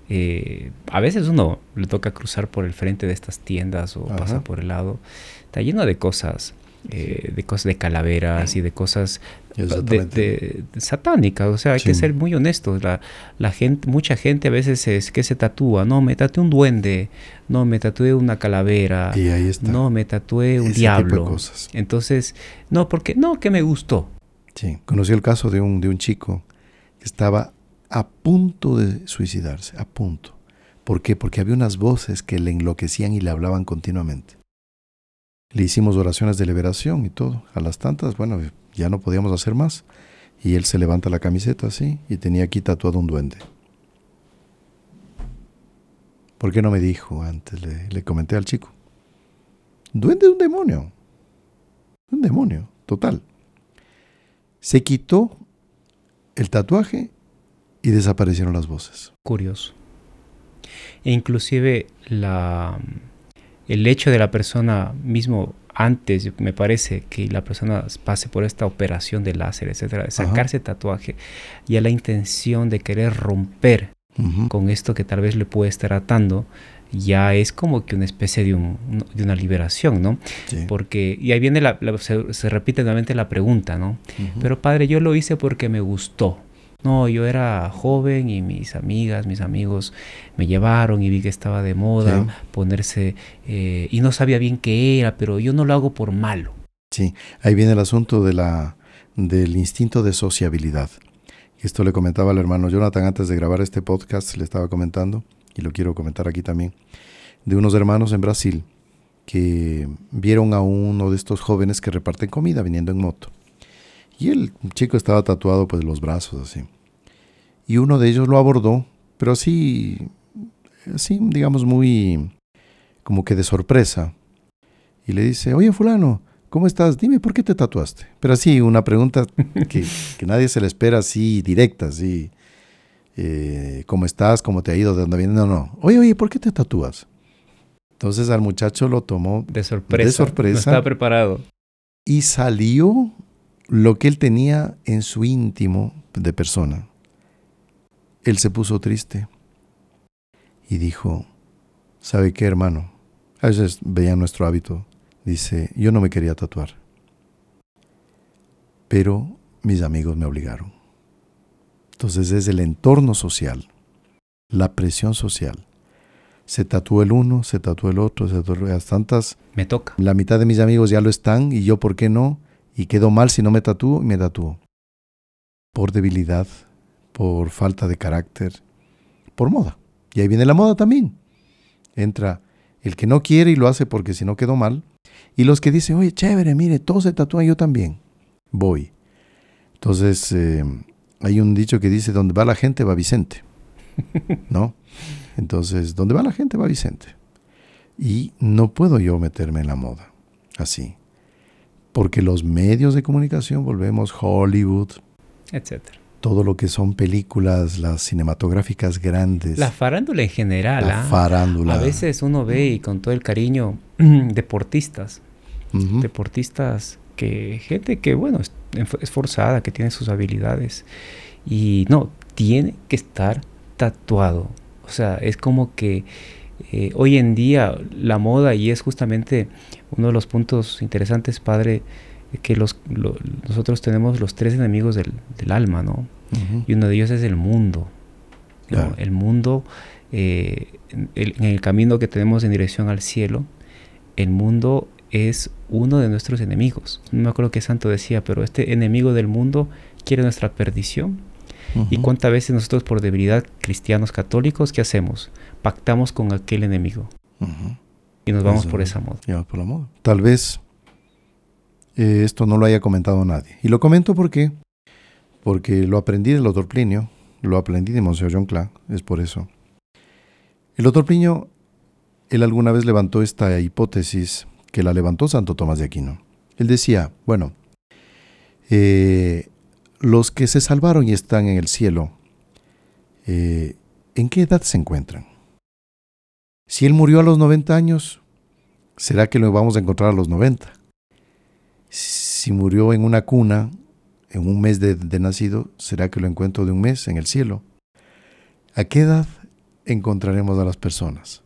eh, a veces uno le toca cruzar por el frente de estas tiendas o Ajá. pasa por el lado. Está lleno de cosas, eh, de cosas de calaveras y de cosas de, satánicas. O sea, hay sí. que ser muy honestos. La, la, gente, mucha gente a veces es que se tatúa. No, me tatué un duende. No, me tatué una calavera. Y ahí está. No, me tatué un Ese diablo. Tipo de cosas. Entonces, no, porque no, que me gustó. Sí, conocí el caso de un, de un chico que estaba a punto de suicidarse, a punto. ¿Por qué? Porque había unas voces que le enloquecían y le hablaban continuamente. Le hicimos oraciones de liberación y todo. A las tantas, bueno, ya no podíamos hacer más. Y él se levanta la camiseta así y tenía aquí tatuado un duende. ¿Por qué no me dijo antes? Le, comenté al chico. Duende es un demonio. Un demonio, total. Se quitó el tatuaje y desaparecieron las voces. Curioso. E inclusive la, el hecho de la persona mismo antes, me parece, que la persona pase por esta operación de láser, etcétera, de sacarse Ajá. tatuaje, ya la intención de querer romper uh -huh. con esto que tal vez le puede estar atando, ya es como que una especie de, un, de una liberación, ¿no? Sí. Porque, y ahí viene, la, la, se, se, repite nuevamente la pregunta, ¿no? Uh -huh. Pero padre, yo lo hice porque me gustó. No, yo era joven y mis amigas, mis amigos me llevaron y vi que estaba de moda sí. ponerse eh, y no sabía bien qué era, pero yo no lo hago por malo. Sí, ahí viene el asunto de la, del instinto de sociabilidad. Esto le comentaba al hermano Jonathan antes de grabar este podcast, le estaba comentando, y lo quiero comentar aquí también, de unos hermanos en Brasil que vieron a uno de estos jóvenes que reparten comida viniendo en moto. Y el chico estaba tatuado pues los brazos así. Y uno de ellos lo abordó, pero así, así digamos muy como que de sorpresa. Y le dice, oye fulano, ¿cómo estás? Dime, ¿por qué te tatuaste? Pero así, una pregunta que, que nadie se le espera así directa, así. Eh, ¿Cómo estás? ¿Cómo te ha ido? ¿De dónde vienes? No, no. Oye, oye, ¿por qué te tatúas? Entonces al muchacho lo tomó de sorpresa. De sorpresa. No estaba preparado. Y salió lo que él tenía en su íntimo de persona. Él se puso triste y dijo, ¿sabe qué, hermano? A veces veía nuestro hábito. Dice, yo no me quería tatuar, pero mis amigos me obligaron. Entonces es el entorno social, la presión social. Se tatuó el uno, se tatuó el otro, se tatuó el tantas. Me toca. La mitad de mis amigos ya lo están y yo, ¿por qué no? Y quedo mal si no me tatúo y me tatúo. Por debilidad, por falta de carácter, por moda. Y ahí viene la moda también. Entra el que no quiere y lo hace porque si no quedó mal. Y los que dicen, oye, chévere, mire, todos se tatúan, yo también. Voy. Entonces, eh, hay un dicho que dice, donde va la gente va Vicente. ¿No? Entonces, donde va la gente va Vicente. Y no puedo yo meterme en la moda así. Porque los medios de comunicación, volvemos Hollywood, etcétera. Todo lo que son películas, las cinematográficas grandes. La farándula en general. La ¿ah? farándula. A veces uno ve y con todo el cariño deportistas. Deportistas que gente que, bueno, es esforzada, que tiene sus habilidades. Y no, tiene que estar tatuado. O sea, es como que eh, hoy en día la moda, y es justamente uno de los puntos interesantes, padre, que los, nosotros tenemos los tres enemigos del, alma, ¿no? Y uno de ellos es el mundo. El mundo, eh, en el camino que tenemos en dirección al cielo, el mundo es uno de nuestros enemigos. No me acuerdo qué santo decía, pero este enemigo del mundo quiere nuestra perdición. ¿Y cuántas veces nosotros por debilidad cristianos católicos, qué hacemos? Pactamos con aquel enemigo. Y nos vamos por esa moda. por la moda. Tal vez eh, esto no lo haya comentado nadie. Y lo comento porque, porque lo aprendí del doctor Plinio, lo aprendí de Monseñor John Clark, es por eso. El doctor Plinio, él alguna vez levantó esta hipótesis que la levantó Santo Tomás de Aquino. Él decía, bueno, eh, los que se salvaron y están en el cielo, eh, ¿en qué edad se encuentran? Si él murió a los 90 años, ¿será que lo vamos a encontrar a los 90? Si murió en una cuna, en un mes de, nacido, ¿será que lo encuentro de un mes en el cielo? ¿A qué edad encontraremos a las personas?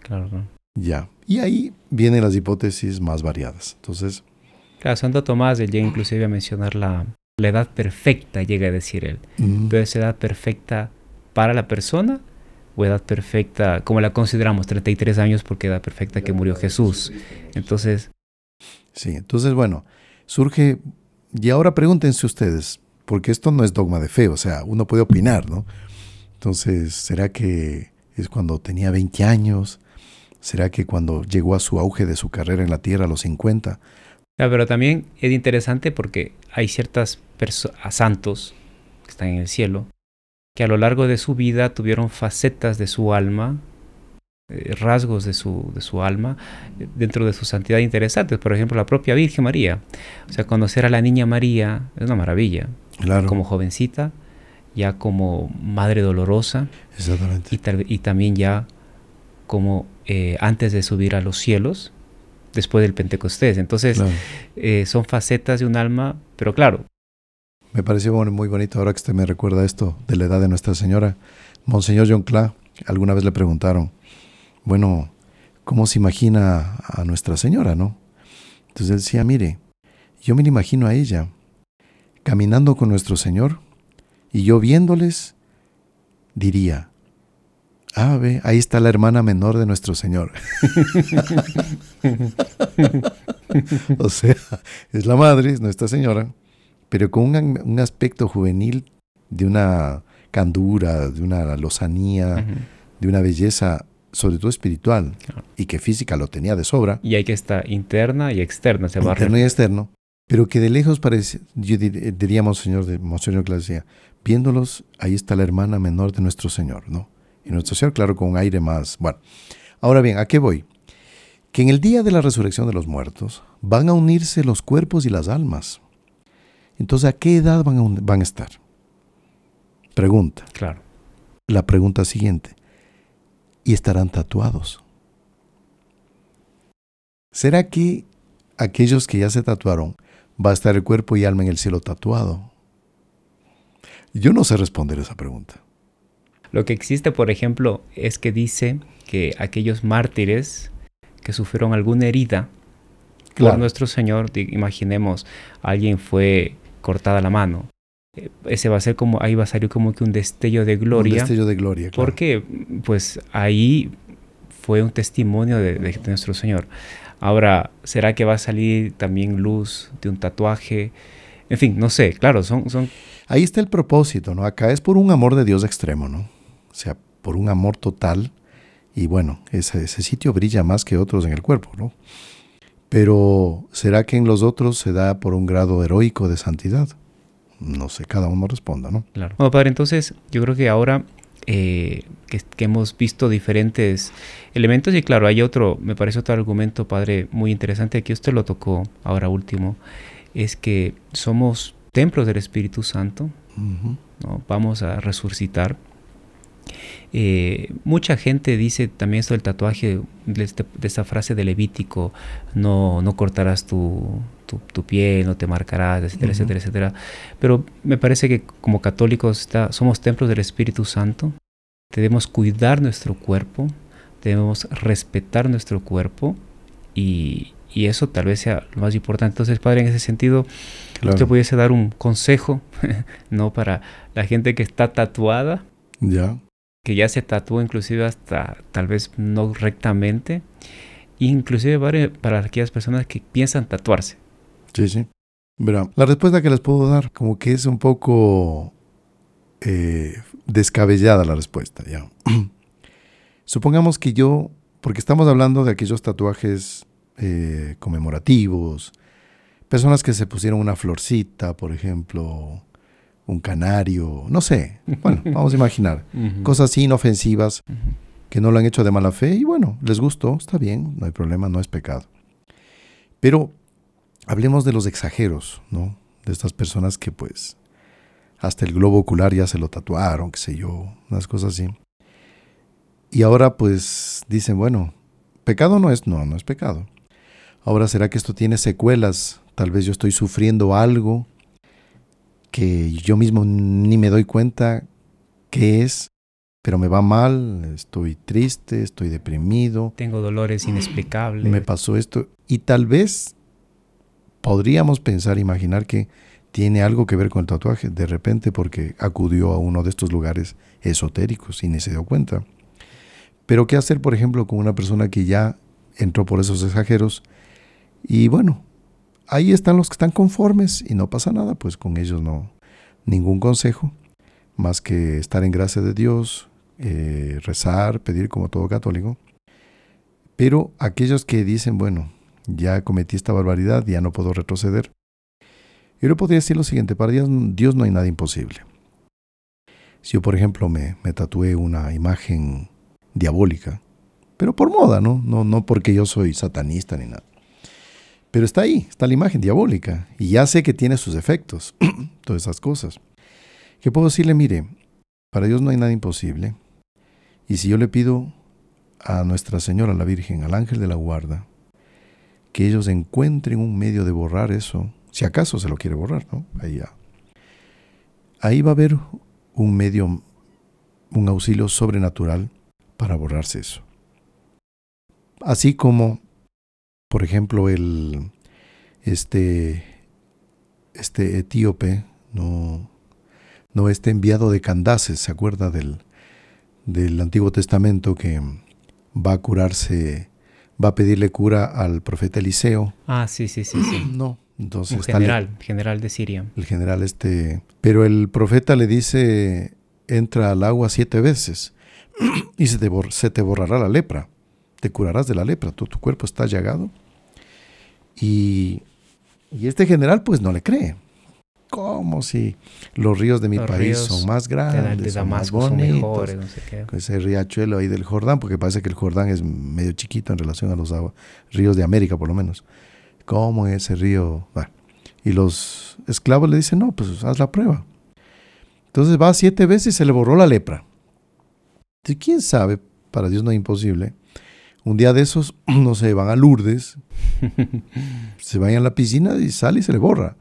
Claro. Ya. Y ahí vienen las hipótesis más variadas. Entonces. Claro, Santo Tomás llega inclusive a mencionar la, la edad perfecta, llega a decir él. Entonces, edad perfecta para la persona o edad perfecta, como la consideramos, 33 años porque edad perfecta que murió Jesús. Entonces... Sí, entonces bueno, surge, y ahora pregúntense ustedes, porque esto no es dogma de fe, o sea, uno puede opinar, ¿no? Entonces, ¿será que es cuando tenía 20 años? ¿Será que cuando llegó a su auge de su carrera en la tierra a los 50? pero también es interesante porque hay ciertas santos que están en el cielo que a lo largo de su vida tuvieron facetas de su alma, eh, rasgos de su, de su alma eh, dentro de su santidad interesantes. Por ejemplo, la propia Virgen María. O sea, conocer a la niña María es una maravilla. Claro. Como jovencita, ya como madre dolorosa. Exactamente. Y, también ya como eh, antes de subir a los cielos, después del Pentecostés. Entonces, son facetas de un alma, pero claro. Me pareció muy bonito ahora que usted me recuerda esto de la edad de Nuestra Señora. Monseñor John Cla, alguna vez le preguntaron, bueno, ¿cómo se imagina a Nuestra Señora, no? Entonces él decía, mire, yo me imagino a ella caminando con nuestro Señor y yo viéndoles diría, Ah, ve, ahí está la hermana menor de nuestro Señor. o sea, es la madre, es Nuestra Señora, pero con un, aspecto juvenil de una candura, de una lozanía, de una belleza, sobre todo espiritual, y que física lo tenía de sobra. Y hay que estar interna y externa, se Interno y externo, pero que de lejos parece, yo diríamos, señor de Monseñor decía, viéndolos, ahí está la hermana menor de nuestro Señor, ¿no? y nuestro Señor, claro, con un aire más. Bueno, ahora bien, ¿a qué voy? Que en el día de la resurrección de los muertos van a unirse los cuerpos y las almas. Entonces, ¿a qué edad van a, van a estar? Pregunta. Claro. La pregunta siguiente. ¿Y estarán tatuados? ¿Será que aquellos que ya se tatuaron va a estar el cuerpo y alma en el cielo tatuado? Yo no sé responder esa pregunta. Lo que existe, por ejemplo, es que dice que aquellos mártires que sufrieron alguna herida por nuestro Señor, imaginemos, alguien fue cortada la mano ese va a ser como, ahí va a salir como que un destello de gloria. Un destello de gloria, claro. Porque, pues, ahí fue un testimonio de, de nuestro Señor. Ahora, ¿será que va a salir también luz de un tatuaje? En fin, no sé, claro, son, son... Ahí está el propósito, ¿no? Acá es por un amor de Dios extremo, ¿no? O sea, por un amor total. Y bueno, ese, ese sitio brilla más que otros en el cuerpo, ¿no? Pero ¿será que en los otros se da por un grado heroico de santidad? No sé, cada uno responda, ¿no? Claro. Bueno, padre, entonces yo creo que ahora eh, que, que, hemos visto diferentes elementos y claro, hay otro, me parece otro argumento, padre, muy interesante, que usted lo tocó ahora último, es que somos templos del Espíritu Santo, ¿no? vamos a resucitar. Eh, mucha gente dice también esto del tatuaje, de, este, esta frase de Levítico, no, no cortarás tu, tu, piel, no te marcarás, etcétera, etcétera, etcétera. Pero me parece que como católicos está, somos templos del Espíritu Santo, debemos cuidar nuestro cuerpo, debemos respetar nuestro cuerpo y, y eso tal vez sea lo más importante. Entonces, padre, en ese sentido, usted pudiese dar un consejo, ¿no? Para la gente que está tatuada. Ya. Que ya se tatuó inclusive hasta tal vez no rectamente. Inclusive padre, para aquellas personas que piensan tatuarse. Sí, sí. Verá, la respuesta que les puedo dar como que es un poco eh, descabellada la respuesta, ya. Supongamos que yo, porque estamos hablando de aquellos tatuajes eh, conmemorativos, personas que se pusieron una florcita, por ejemplo, un canario, no sé, bueno, vamos a imaginar, cosas así inofensivas que no lo han hecho de mala fe y bueno, les gustó, está bien, no hay problema, no es pecado. Pero hablemos de los exageros, ¿no? De estas personas que pues hasta el globo ocular ya se lo tatuaron, qué sé yo, unas cosas así. Y ahora pues dicen, bueno, pecado no es, no, no es pecado. Ahora, ¿será que esto tiene secuelas? Tal vez yo estoy sufriendo algo que yo mismo ni me doy cuenta qué es, pero me va mal, estoy triste, estoy deprimido. Tengo dolores inexplicables. Me pasó esto. Y tal vez podríamos pensar, imaginar que tiene algo que ver con el tatuaje, de repente porque acudió a uno de estos lugares esotéricos y ni se dio cuenta. Pero ¿qué hacer, por ejemplo, con una persona que ya entró por esos exageros y bueno, ahí están los que están conformes y no pasa nada, pues con ellos no, ningún consejo, más que estar en gracia de Dios, eh, rezar, pedir como todo católico. Pero aquellos que dicen, bueno, ya cometí esta barbaridad, ya no puedo retroceder. Yo le podría decir lo siguiente, para Dios, Dios no hay nada imposible. Si yo, por ejemplo, me, me tatué una imagen diabólica, pero por moda, ¿no? ¿no? No porque yo soy satanista ni nada. Pero está ahí, está la imagen diabólica. Y ya sé que tiene sus efectos, todas esas cosas. ¿Qué puedo decirle? Mire, para Dios no hay nada imposible. Y si yo le pido a Nuestra Señora, la Virgen, al ángel de la guarda, que ellos encuentren un medio de borrar eso, si acaso se lo quiere borrar, ¿no? Ahí. Ahí va a haber un medio, un auxilio sobrenatural para borrarse eso. Así como por ejemplo, el este, este etíope, no, no este enviado de Candaces, ¿se acuerda del, del Antiguo Testamento que va a curarse, va a pedirle cura al profeta Eliseo? Ah, sí, sí, sí, sí. No, entonces... Un general, general de Siria. El general este... Pero el profeta le dice, entra al agua siete veces y se te, se te borrará la lepra. Te curarás de la lepra, tu, tu cuerpo está llagado y, este general pues no le cree. Como si los ríos de mi país son más grandes, son más bonitos. Ese riachuelo ahí del Jordán, porque parece que el Jordán es medio chiquito en relación a los ríos de América, por lo menos. ¿Cómo ese río? Y los esclavos le dicen, no, pues haz la prueba. Entonces va siete veces y se le borró la lepra. ¿Quién sabe? Para Dios no es imposible un día de esos, no sé, van a Lourdes, se vayan a la piscina y sale y se le borra.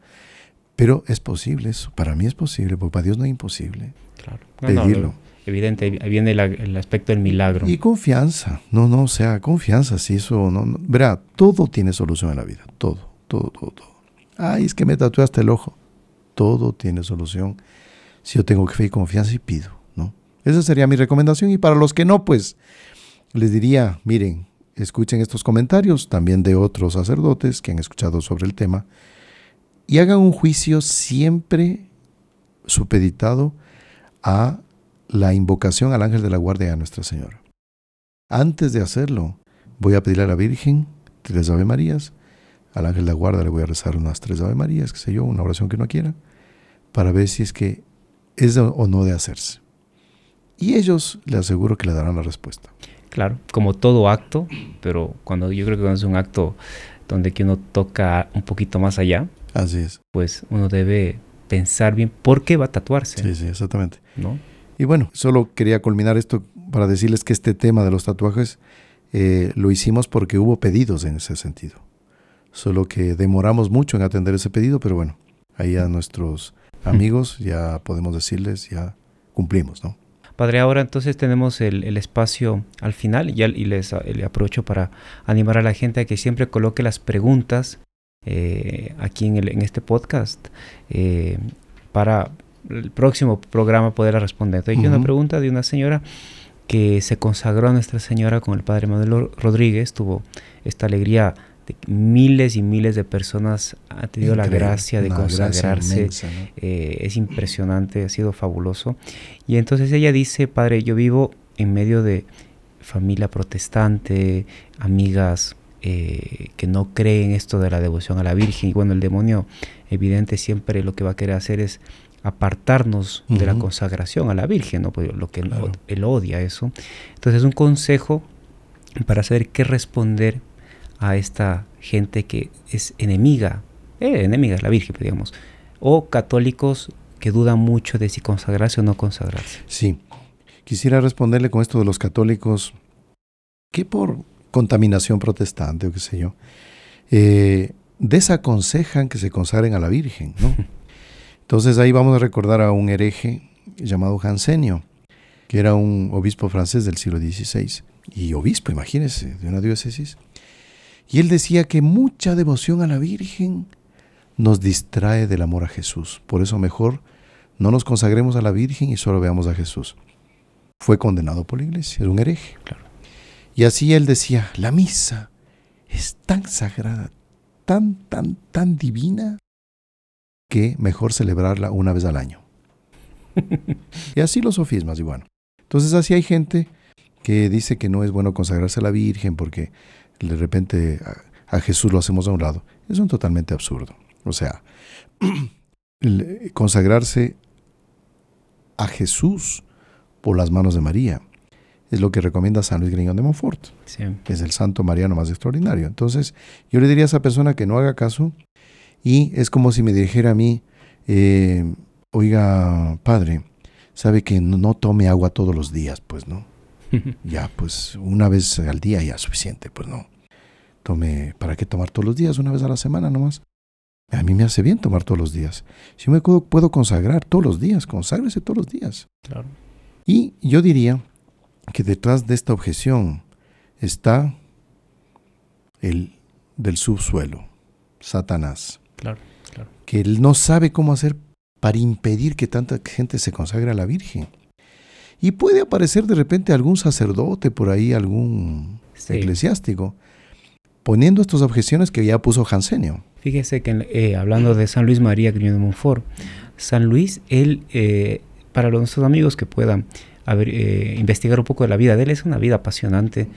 Pero es posible eso, para mí es posible, porque para Dios no es imposible claro. pedirlo. evidente, viene el, aspecto del milagro. Y confianza, no, no, o sea, confianza, si eso, no, no, verá, todo tiene solución en la vida, todo, todo, todo, todo. Ay, es que me tatué hasta el ojo. todo tiene solución si yo tengo fe y confianza y pido, ¿no? Esa sería mi recomendación y para los que no, pues les diría, miren, escuchen estos comentarios también de otros sacerdotes que han escuchado sobre el tema y hagan un juicio siempre supeditado a la invocación al ángel de la guardia de Nuestra Señora. Antes de hacerlo, voy a pedirle a la Virgen tres Ave Marías, al ángel de la guardia le voy a rezar unas tres Ave Marías, qué sé yo, una oración que no quiera, para ver si es que es o no de hacerse. Y ellos le aseguro que le darán la respuesta. Claro, como todo acto, pero cuando yo creo que es un acto donde que uno toca un poquito más allá, así es. Pues uno debe pensar bien por qué va a tatuarse. Sí, sí, exactamente. ¿No? Y bueno, solo quería culminar esto para decirles que este tema de los tatuajes eh, lo hicimos porque hubo pedidos en ese sentido. Solo que demoramos mucho en atender ese pedido, pero bueno, ahí a nuestros amigos ya podemos decirles, ya cumplimos, ¿no? Padre, ahora entonces tenemos el, espacio al final y, y les, aprovecho para animar a la gente a que siempre coloque las preguntas eh, aquí en, el, en, este podcast eh, para el próximo programa poder responder. Hay una pregunta de una señora que se consagró a Nuestra Señora con el Padre Manuel Rodríguez, tuvo esta alegría de miles y miles de personas han tenido la gracia de consagrarse. Eh, es impresionante, ha sido fabuloso. Y entonces ella dice, Padre, yo vivo en medio de familia protestante, amigas eh, que no creen esto de la devoción a la Virgen. Y bueno, el demonio evidente siempre lo que va a querer hacer es apartarnos de la consagración a la Virgen, ¿no? Pues lo que él odia eso. Entonces un consejo para saber qué responder a esta gente que es enemiga, eh, enemiga es la Virgen, digamos, o católicos que dudan mucho de si consagrarse o no consagrarse. Sí, quisiera responderle con esto de los católicos que por contaminación protestante o qué sé yo, eh, desaconsejan que se consagren a la Virgen, ¿no? Entonces ahí vamos a recordar a un hereje llamado Jansenio, que era un obispo francés del siglo XVI, y obispo, imagínense, de una diócesis, y él decía que mucha devoción a la Virgen nos distrae del amor a Jesús. Por eso mejor no nos consagremos a la Virgen y solo veamos a Jesús. Fue condenado por la iglesia, era un hereje. Claro. Y así él decía, la misa es tan sagrada, tan, tan, tan divina, que mejor celebrarla una vez al año. y así los sofismas, y bueno. Entonces así hay gente que dice que no es bueno consagrarse a la Virgen porque de repente a, Jesús lo hacemos a un lado. Es un totalmente absurdo. O sea, consagrarse a Jesús por las manos de María es lo que recomienda San Luis Griñón de Montfort, que es el santo mariano más extraordinario. Entonces, yo le diría a esa persona que no haga caso y es como si me dijera a mí, eh, oiga, padre, sabe que no tome agua todos los días, pues no. ya, pues una vez al día ya es suficiente, pues no. Tome, ¿para qué tomar todos los días? Una vez a la semana nomás. A mí me hace bien tomar todos los días. Si me puedo, puedo consagrar todos los días, conságrese todos los días. Claro. Y yo diría que detrás de esta objeción está el del subsuelo, Satanás. Claro, claro. Que él no sabe cómo hacer para impedir que tanta gente se consagre a la Virgen. Y puede aparecer de repente algún sacerdote por ahí, algún eclesiástico, poniendo estas objeciones que ya puso Jansenio. Fíjese que eh, hablando de San Luis María Griñón de Montfort, San Luis, él, eh, para nuestros amigos que puedan eh, investigar un poco de la vida de él, es una vida apasionante.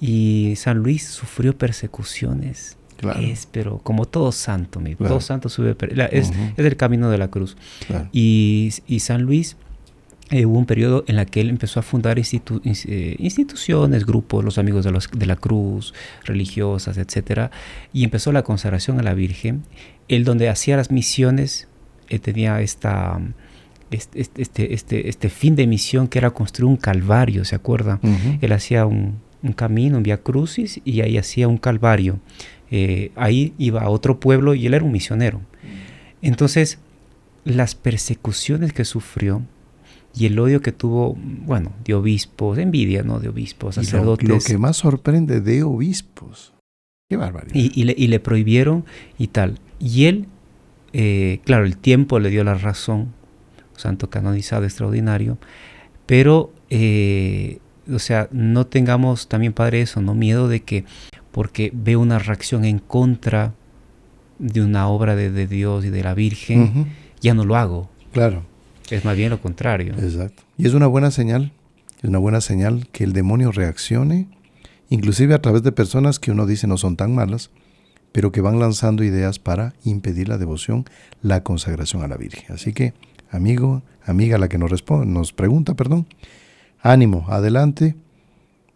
Y San Luis sufrió persecuciones. Es, pero como todo santo, todo santo sube, es, es, el camino de la cruz. Y, y San Luis eh, hubo un periodo en el que él empezó a fundar eh, instituciones, grupos, los amigos de, los, de, la cruz, religiosas, etc. Y empezó la consagración a la Virgen. Él donde hacía las misiones eh, tenía esta, este, este, este, este, fin de misión que era construir un calvario, ¿se acuerda? Él hacía un, un, camino, un via crucis, y ahí hacía un calvario. ahí iba a otro pueblo y él era un misionero. Entonces, las persecuciones que sufrió, y el odio que tuvo, bueno, de obispos, envidia, ¿no? De obispos, sacerdotes. Lo, lo, que más sorprende de obispos. Qué barbaridad. Y, le, y, le, prohibieron y tal. Y él eh, claro, el tiempo le dio la razón, santo canonizado extraordinario, pero, eh, o sea, no tengamos también, Padre, eso, no miedo de que porque veo una reacción en contra de una obra de, Dios y de la Virgen, ya no lo hago. Claro. Es más bien lo contrario. Exacto. Y es una buena señal, es una buena señal que el demonio reaccione, inclusive a través de personas que uno dice no son tan malas, pero que van lanzando ideas para impedir la devoción, la consagración a la Virgen. Así que, amigo, amiga, la que nos, responde, nos pregunta, perdón, ánimo, adelante,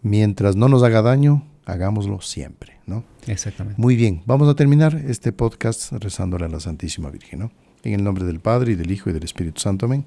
mientras no nos haga daño, hagámoslo siempre, ¿no? Exactamente. Muy bien, vamos a terminar este podcast rezándole a la Santísima Virgen, ¿no? En el nombre del Padre, y del Hijo, y del Espíritu Santo, amén.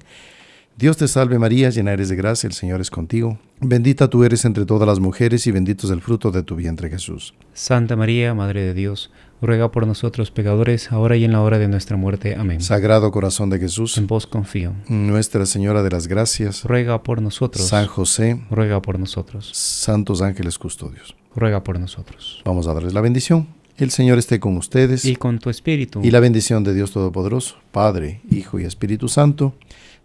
Dios te salve María, llena eres de gracia, el Señor es contigo. Bendita tú eres entre todas las mujeres y bendito es el fruto de tu vientre Jesús. Santa María, Madre de Dios, ruega por nosotros pecadores, ahora y en la hora de nuestra muerte. Amén. Sagrado corazón de Jesús, en vos confío. Nuestra Señora de las Gracias, ruega por nosotros. San José, ruega por nosotros. Santos ángeles custodios, ruega por nosotros. Vamos a darles la bendición. El Señor esté con ustedes. Y con tu espíritu. Y la bendición de Dios Todopoderoso, Padre, Hijo y Espíritu Santo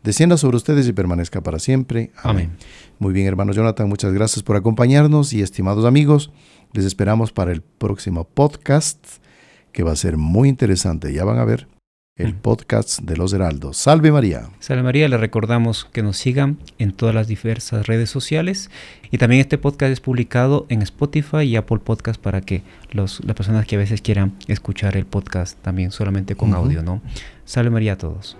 descienda sobre ustedes y permanezca para siempre. Amén. Muy bien, hermano Jonathan, muchas gracias por acompañarnos y estimados amigos, les esperamos para el próximo podcast que va a ser muy interesante. Ya van a ver el mm. podcast de los Heraldos. Salve María. Salve María, le recordamos que nos sigan en todas las diversas redes sociales y también este podcast es publicado en Spotify y Apple Podcast para que los, las personas que a veces quieran escuchar el podcast también solamente con audio, ¿no? Salve María a todos.